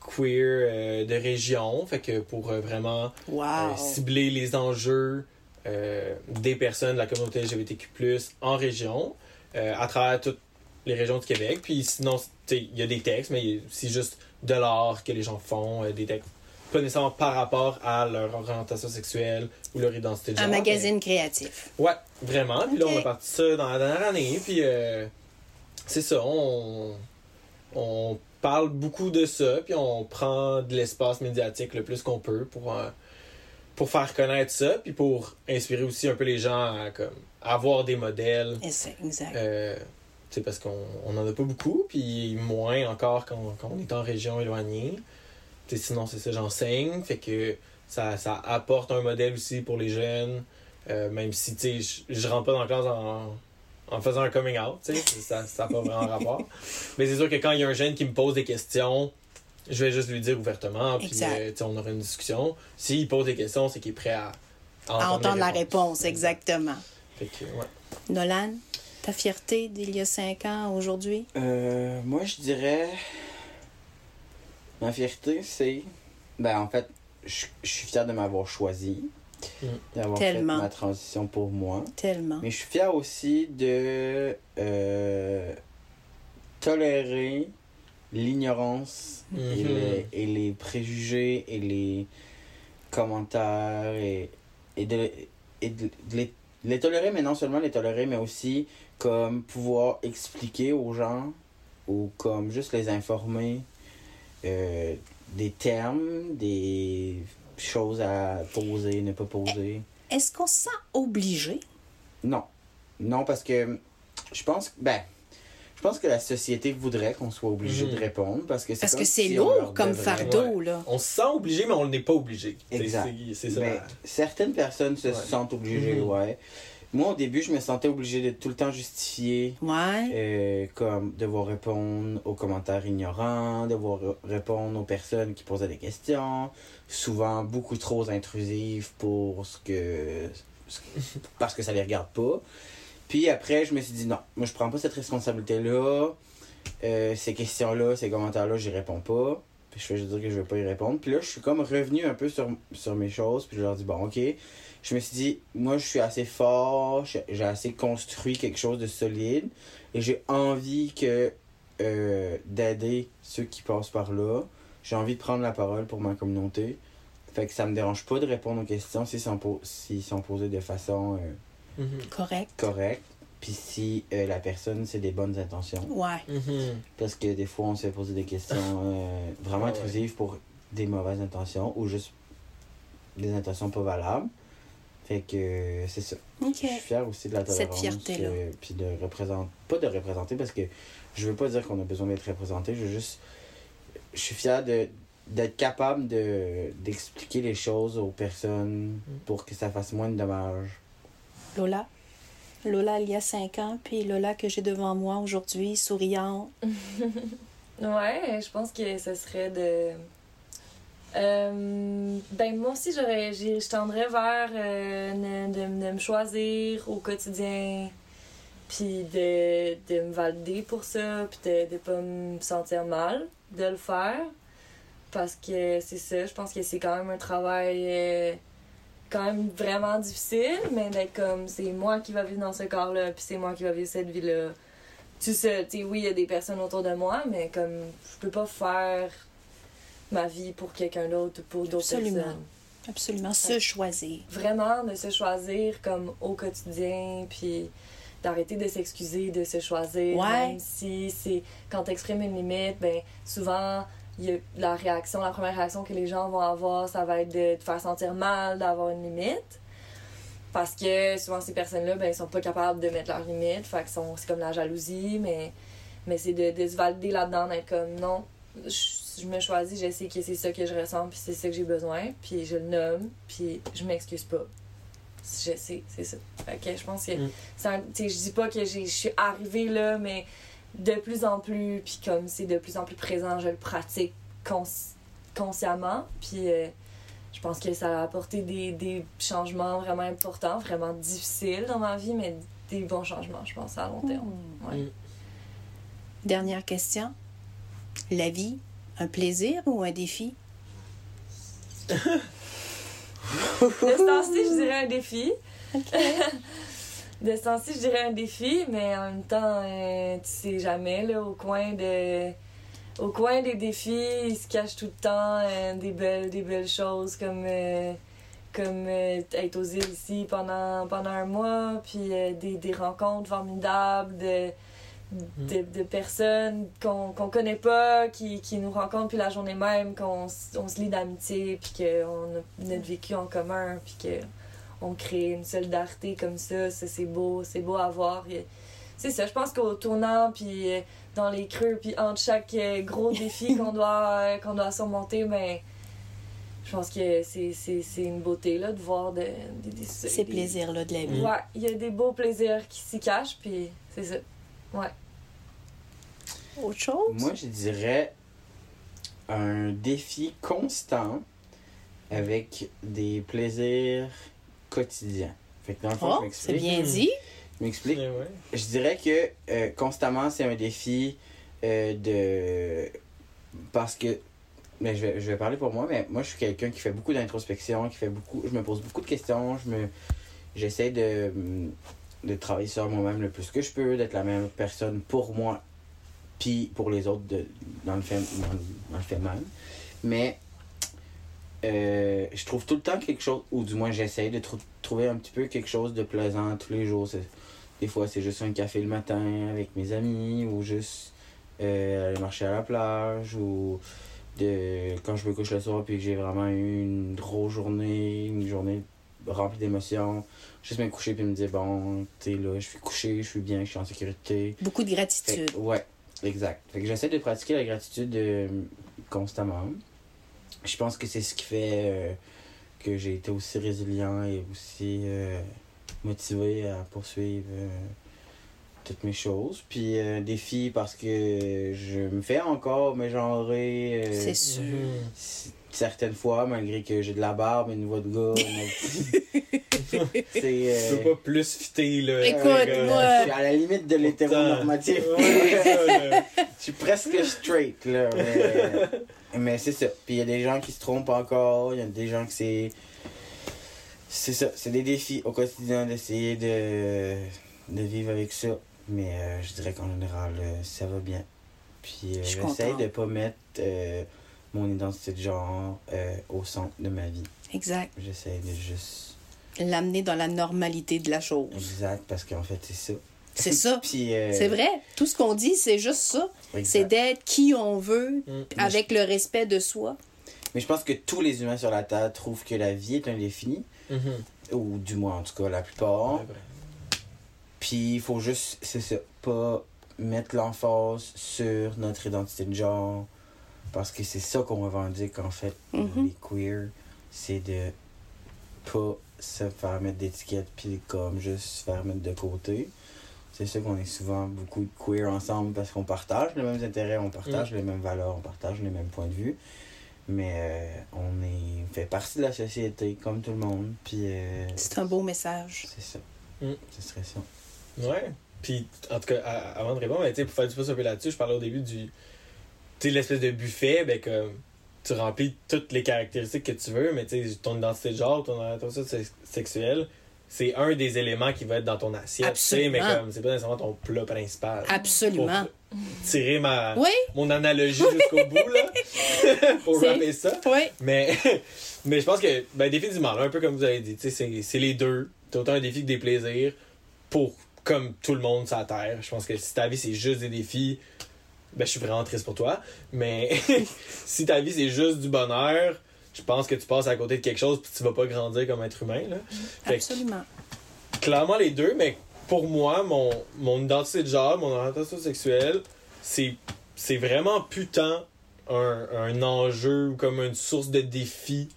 queer euh, de région, fait que pour euh, vraiment wow. euh, cibler les enjeux des personnes de la communauté LGBTQ+, en région, à travers toutes les régions du Québec. Puis sinon, il y a des textes, mais c'est juste de l'art que les gens font, des textes pas nécessairement par rapport à leur orientation sexuelle ou leur identité de genre. Un magazine créatif. Ouais, vraiment. Puis là, on a parti ça dans la dernière année. Puis euh, c'est ça, on, on parle beaucoup de ça, puis on prend de l'espace médiatique le plus qu'on peut pour, euh, pour faire connaître ça, puis pour inspirer aussi un peu les gens à comme, avoir des modèles. Exact. Euh, parce qu'on on en a pas beaucoup, puis moins encore quand, quand on est en région éloignée. Sinon, c'est ça, j'enseigne, fait que ça, ça apporte un modèle aussi pour les jeunes, euh, même si, je- je rentre pas dans la classe en, en faisant un coming out, tu sais, ça n'a pas vraiment rapport. [laughs] Mais c'est sûr que quand il y a un jeune qui me pose des questions, je vais juste lui dire ouvertement, puis euh, on aura une discussion. S'il pose des questions, c'est qu'il est prêt à, à entendre la réponse, exactement. Fait que, ouais. Nolan, ta fierté d'il y a cinq ans aujourd'hui? Euh, moi, je dirais. Ma fierté, c'est. Ben, en fait, je je suis fier de m'avoir choisi. D'avoir Tellement. fait ma transition pour moi. Tellement. Mais je suis fier aussi de. euh, tolérer l'ignorance et, Mhm. les, et les préjugés et les commentaires et, et, de, et de, de les, les tolérer, mais non seulement les tolérer, mais aussi comme pouvoir expliquer aux gens ou comme juste les informer euh, des termes, des choses à poser, ne pas poser. Est-ce qu'on se sent obligé? Non. Non, parce que je pense que. Ben. Je pense que la société voudrait qu'on soit obligé de répondre parce que c'est Parce comme que c'est si on lourd comme fardeau, là. On se sent obligé, mais on n'est pas obligé. C'est- Exact. C'est c'est ça. Mais la- certaines personnes se Ouais. sentent obligées, Mhm. ouais. Moi, au début, je me sentais obligé de tout le temps justifier, Ouais. euh, comme devoir répondre aux commentaires ignorants, devoir re- répondre aux personnes qui posaient des questions, souvent beaucoup trop intrusives pour ce que. ce- parce que ça les regarde pas. Puis après, je me suis dit non, moi je prends pas cette responsabilité-là. Euh, ces questions-là, ces commentaires-là, j'y réponds pas. Puis je vais juste dire que je vais pas y répondre. Puis là, je suis comme revenu un peu sur, sur mes choses. Puis je leur dis bon, ok. Je me suis dit, moi je suis assez fort, j'ai assez construit quelque chose de solide. Et j'ai envie que euh, d'aider ceux qui passent par là. J'ai envie de prendre la parole pour ma communauté. Fait que ça me dérange pas de répondre aux questions s'ils sont, po- sont posés de façon euh, Mhm. Correct. correcte. Puis si euh, la personne, c'est des bonnes intentions. Ouais. Mhm. Parce que des fois, on se fait poser des questions euh, vraiment Ah ouais. intrusives pour des mauvaises intentions ou juste des intentions pas valables. Fait que c'est ça. Je suis fier aussi de la Cette tolérance. fierté-là. euh, Puis de représenter. Pas de représenter parce que je veux pas dire qu'on a besoin d'être représenté. Je veux juste. Je suis fier de d'être capable de d'expliquer les choses aux personnes pour que ça fasse moins de dommages. Lola? Lola, il y a cinq ans, puis Lola que j'ai devant moi aujourd'hui, souriante. [laughs] Ouais, je pense que ce serait de. Euh, ben, moi aussi, j'aurais, je tendrais vers euh, de, de me choisir au quotidien, puis de, de me valider pour ça, puis de ne pas me sentir mal de le faire. Parce que c'est ça, je pense que c'est quand même un travail euh, quand même vraiment difficile, mais d'être comme c'est moi qui va vivre dans ce corps-là, puis c'est moi qui va vivre cette tu sais, tu sais, oui, il y a des personnes autour de moi, mais comme je peux pas faire ma vie pour quelqu'un d'autre ou pour d'autres personnes. Absolument. Se choisir. Vraiment de se choisir comme au quotidien, puis d'arrêter de s'excuser, de se choisir. Ouais. Même si c'est quand tu exprimes une limite, ben souvent y a la réaction, la première réaction que les gens vont avoir, ça va être de te faire sentir mal d'avoir une limite. Parce que souvent ces personnes-là, ben, ils sont pas capables de mettre leurs limites. Fait que c'est comme la jalousie, mais, mais c'est de, de se valider là-dedans, d'être comme non, je, je me choisis, je sais que c'est ça que je ressens, puis c'est ça que j'ai besoin, puis je le nomme, puis je m'excuse pas. Je sais, c'est ça. Que je pense que. Mm. je dis pas que j'ai- je suis arrivée là, mais de plus en plus, puis comme c'est de plus en plus présent, je le pratique cons- consciemment, puis. euh, je pense que ça a apporté des, des changements vraiment importants, vraiment difficiles dans ma vie, mais des bons changements, je pense, à long terme. Ouais. Mm. Dernière question. La vie, un plaisir ou un défi? [laughs] De ce temps-ci, je dirais un défi. [laughs] de ce temps-ci, je dirais un défi, mais en même temps, euh, tu sais jamais, là, au coin de. Au coin des défis, il se cache tout le temps euh, des, belles, des belles choses comme, euh, comme euh, être aux îles ici pendant, pendant un mois, puis des, des rencontres formidables de, de, de personnes qu'on qu'on connaît pas, qui, qui nous rencontrent, puis la journée même, qu'on on se lie d'amitié, puis qu'on a notre vécu en commun, puis qu'on crée une solidarité comme ça. Ça, c'est beau, c'est beau à voir. C'est ça, je pense qu'au tournant, puis euh, dans les creux, puis entre chaque euh, gros [laughs] défi qu'on doit, euh, qu'on doit surmonter, mais je pense que c'est une beauté là, de voir de, Ces plaisirs-là de la vie. Ouais, il y a des beaux plaisirs qui s'y cachent, puis c'est ça. Autre chose? Moi, je dirais un défi constant avec des plaisirs quotidiens. Fait que dans le fond, je Oh, c'est m'explique. bien dit. Je m'explique. Ouais. Je dirais que euh, constamment, c'est un défi euh, de. Parce que. Mais je vais, je vais parler pour moi, mais moi, je suis quelqu'un qui fait beaucoup d'introspection, qui fait beaucoup. Je me pose beaucoup de questions, je me. J'essaie de, de travailler sur moi-même le plus que je peux, d'être la meilleure personne pour moi, puis pour les autres de, dans, le fait, dans, le- dans le fait même. Mais euh, je trouve tout le temps quelque chose, ou du moins j'essaie de trou- trouver un petit peu quelque chose de plaisant tous les jours. Des fois, c'est juste un café le matin avec mes amis, ou juste euh, aller marcher à la plage, ou de quand je me couche le soir puis que j'ai vraiment eu une grosse journée, une journée remplie d'émotions, juste me coucher puis me dire bon, tu sais là, je suis couché, je suis bien, je suis en sécurité. Beaucoup de gratitude. ouais, exact. Fait que j'essaie de pratiquer la gratitude euh, constamment. Je pense que c'est ce qui fait euh, que j'ai été aussi résilient et aussi euh, motivé à poursuivre toutes mes choses. Puis défi parce que je me fais encore me genrer. C'est sûr. Certaines fois, malgré que j'ai de la barbe et une voix de gars. [laughs] c'est. Tu euh, peux pas plus fitter, là. Écoute, euh, moi- je suis à la limite de l'hétéronormatif. [laughs] Je suis presque straight, là. Mais, mais c'est ça. Puis il y a des gens qui se trompent encore. Il y a des gens qui c'est. C'est ça. C'est des défis au quotidien d'essayer de, de vivre avec ça. Mais euh, je dirais qu'en général, euh, ça va bien. Puis euh, Je suis j'essaie contente. de pas mettre euh, mon identité de genre euh, au centre de ma vie. Exact. J'essaie de juste. L'amener dans la normalité de la chose. Exact, parce qu'en fait, c'est ça. C'est ça. [laughs] Puis, euh, C'est vrai. Tout ce qu'on dit, c'est juste ça. exact. C'est d'être qui on veut, Mm. avec le respect de soi. Mais je pense que tous les humains sur la Terre trouvent que la vie est un défi, Mhm. ou du moins en tout cas la plupart. Ouais. Puis il faut juste, c'est ça, pas mettre l'emphase sur notre identité de genre. Parce que c'est ça qu'on revendique en fait, Mhm. les queers. C'est de pas se faire mettre d'étiquettes puis comme juste se faire mettre de côté. C'est sûr qu'on est souvent beaucoup de queer ensemble parce qu'on partage les mêmes intérêts, on partage les mêmes valeurs, on partage les mêmes points de vue. Mais euh, on est fait partie de la société comme tout le monde. Puis euh, C'est un beau message. c'est ça. Mm. Ce serait ça. Ouais. Puis, en tout cas, à- avant de répondre, mais, tu sais, pour faire du peu là-dessus, je parlais au début du. Tu sais, l'espèce de buffet, ben, comme. Tu remplis toutes les caractéristiques que tu veux, mais tu sais, ton identité de genre, ton orientation sex- sexuelle, c'est un des éléments qui va être dans ton assiette. tu sais, mais comme, c'est pas nécessairement ton plat principal. Absolument. Pour tirer ma, Oui, mon analogie jusqu'au bout, là. [laughs] pour rapper ça. oui. Mais, [laughs] mais je pense que, ben, définitivement, là, un peu comme vous avez dit, tu sais, c'est c'est les deux. T'as autant un défi que des plaisirs pour, comme tout le monde sur la Terre. Je pense que si ta vie, c'est juste des défis, ben, je suis vraiment triste pour toi. Mais [laughs] si ta vie, c'est juste du bonheur, je pense que tu passes à côté de quelque chose puis tu vas pas grandir comme être humain, là. Fait que, Absolument. clairement les deux, mais pour moi, mon, mon identité de genre, mon orientation sexuelle, c'est, c'est vraiment putain un, un enjeu ou comme une source de défi,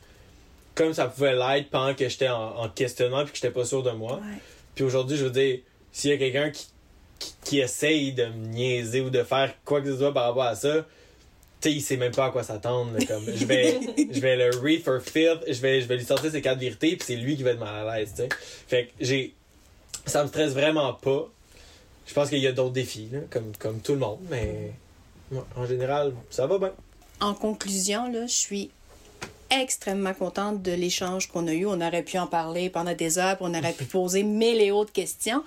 comme ça pouvait l'être pendant que j'étais en, en questionnant puis que j'étais pas sûr de moi. Ouais. Puis aujourd'hui, je veux dire, s'il y a quelqu'un qui, qui, qui essaye de me niaiser ou de faire quoi que ce soit par rapport à ça, tu sais, il sait même pas à quoi s'attendre. Comme, je vais, je vais le read for filth, je vais, je vais lui sortir ses quatre vérités, puis c'est lui qui va être mal à l'aise, tu sais. Fait que j'ai. Ça me stresse vraiment pas. Je pense qu'il y a d'autres défis, là, comme, comme tout le monde, mais en général, ça va bien. En conclusion, là, je suis extrêmement contente de l'échange qu'on a eu. On aurait pu en parler pendant des heures, on aurait pu [laughs] poser mille et autres questions.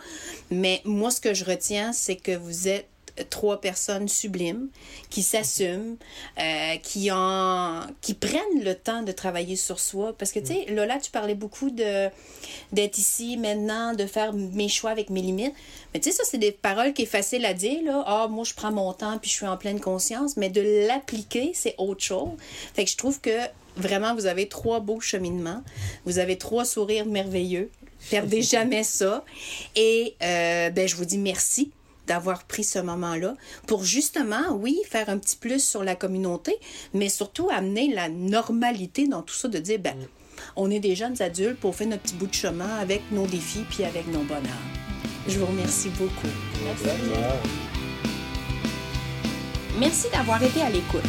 Mais moi, ce que je retiens, c'est que vous êtes trois personnes sublimes qui s'assument, euh, qui en qui prennent le temps de travailler sur soi. Parce que tu sais Lola tu parlais beaucoup de d'être ici maintenant de faire mes choix avec mes limites. Mais tu sais ça c'est des paroles qui est facile à dire là. Ah moi je prends mon temps puis je suis en pleine conscience. Mais de l'appliquer c'est autre chose. Fait que je trouve que vraiment vous avez trois beaux cheminements vous avez trois sourires merveilleux perdez [laughs] jamais ça et euh, ben je vous dis merci d'avoir pris ce moment-là pour justement, oui, faire un petit plus sur la communauté, mais surtout amener la normalité dans tout ça, de dire, ben, on est des jeunes adultes pour faire notre petit bout de chemin avec nos défis puis avec nos bonheurs. Je vous remercie beaucoup. Merci d'avoir été à l'écoute.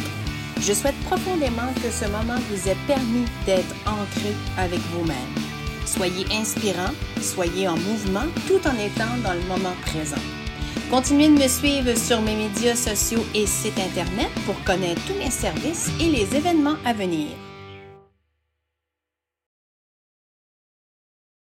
Je souhaite profondément que ce moment vous ait permis d'être ancré avec vous-même. Soyez inspirant, soyez en mouvement tout en étant dans le moment présent. Continuez de me suivre sur mes médias sociaux et sites internet pour connaître tous mes services et les événements à venir.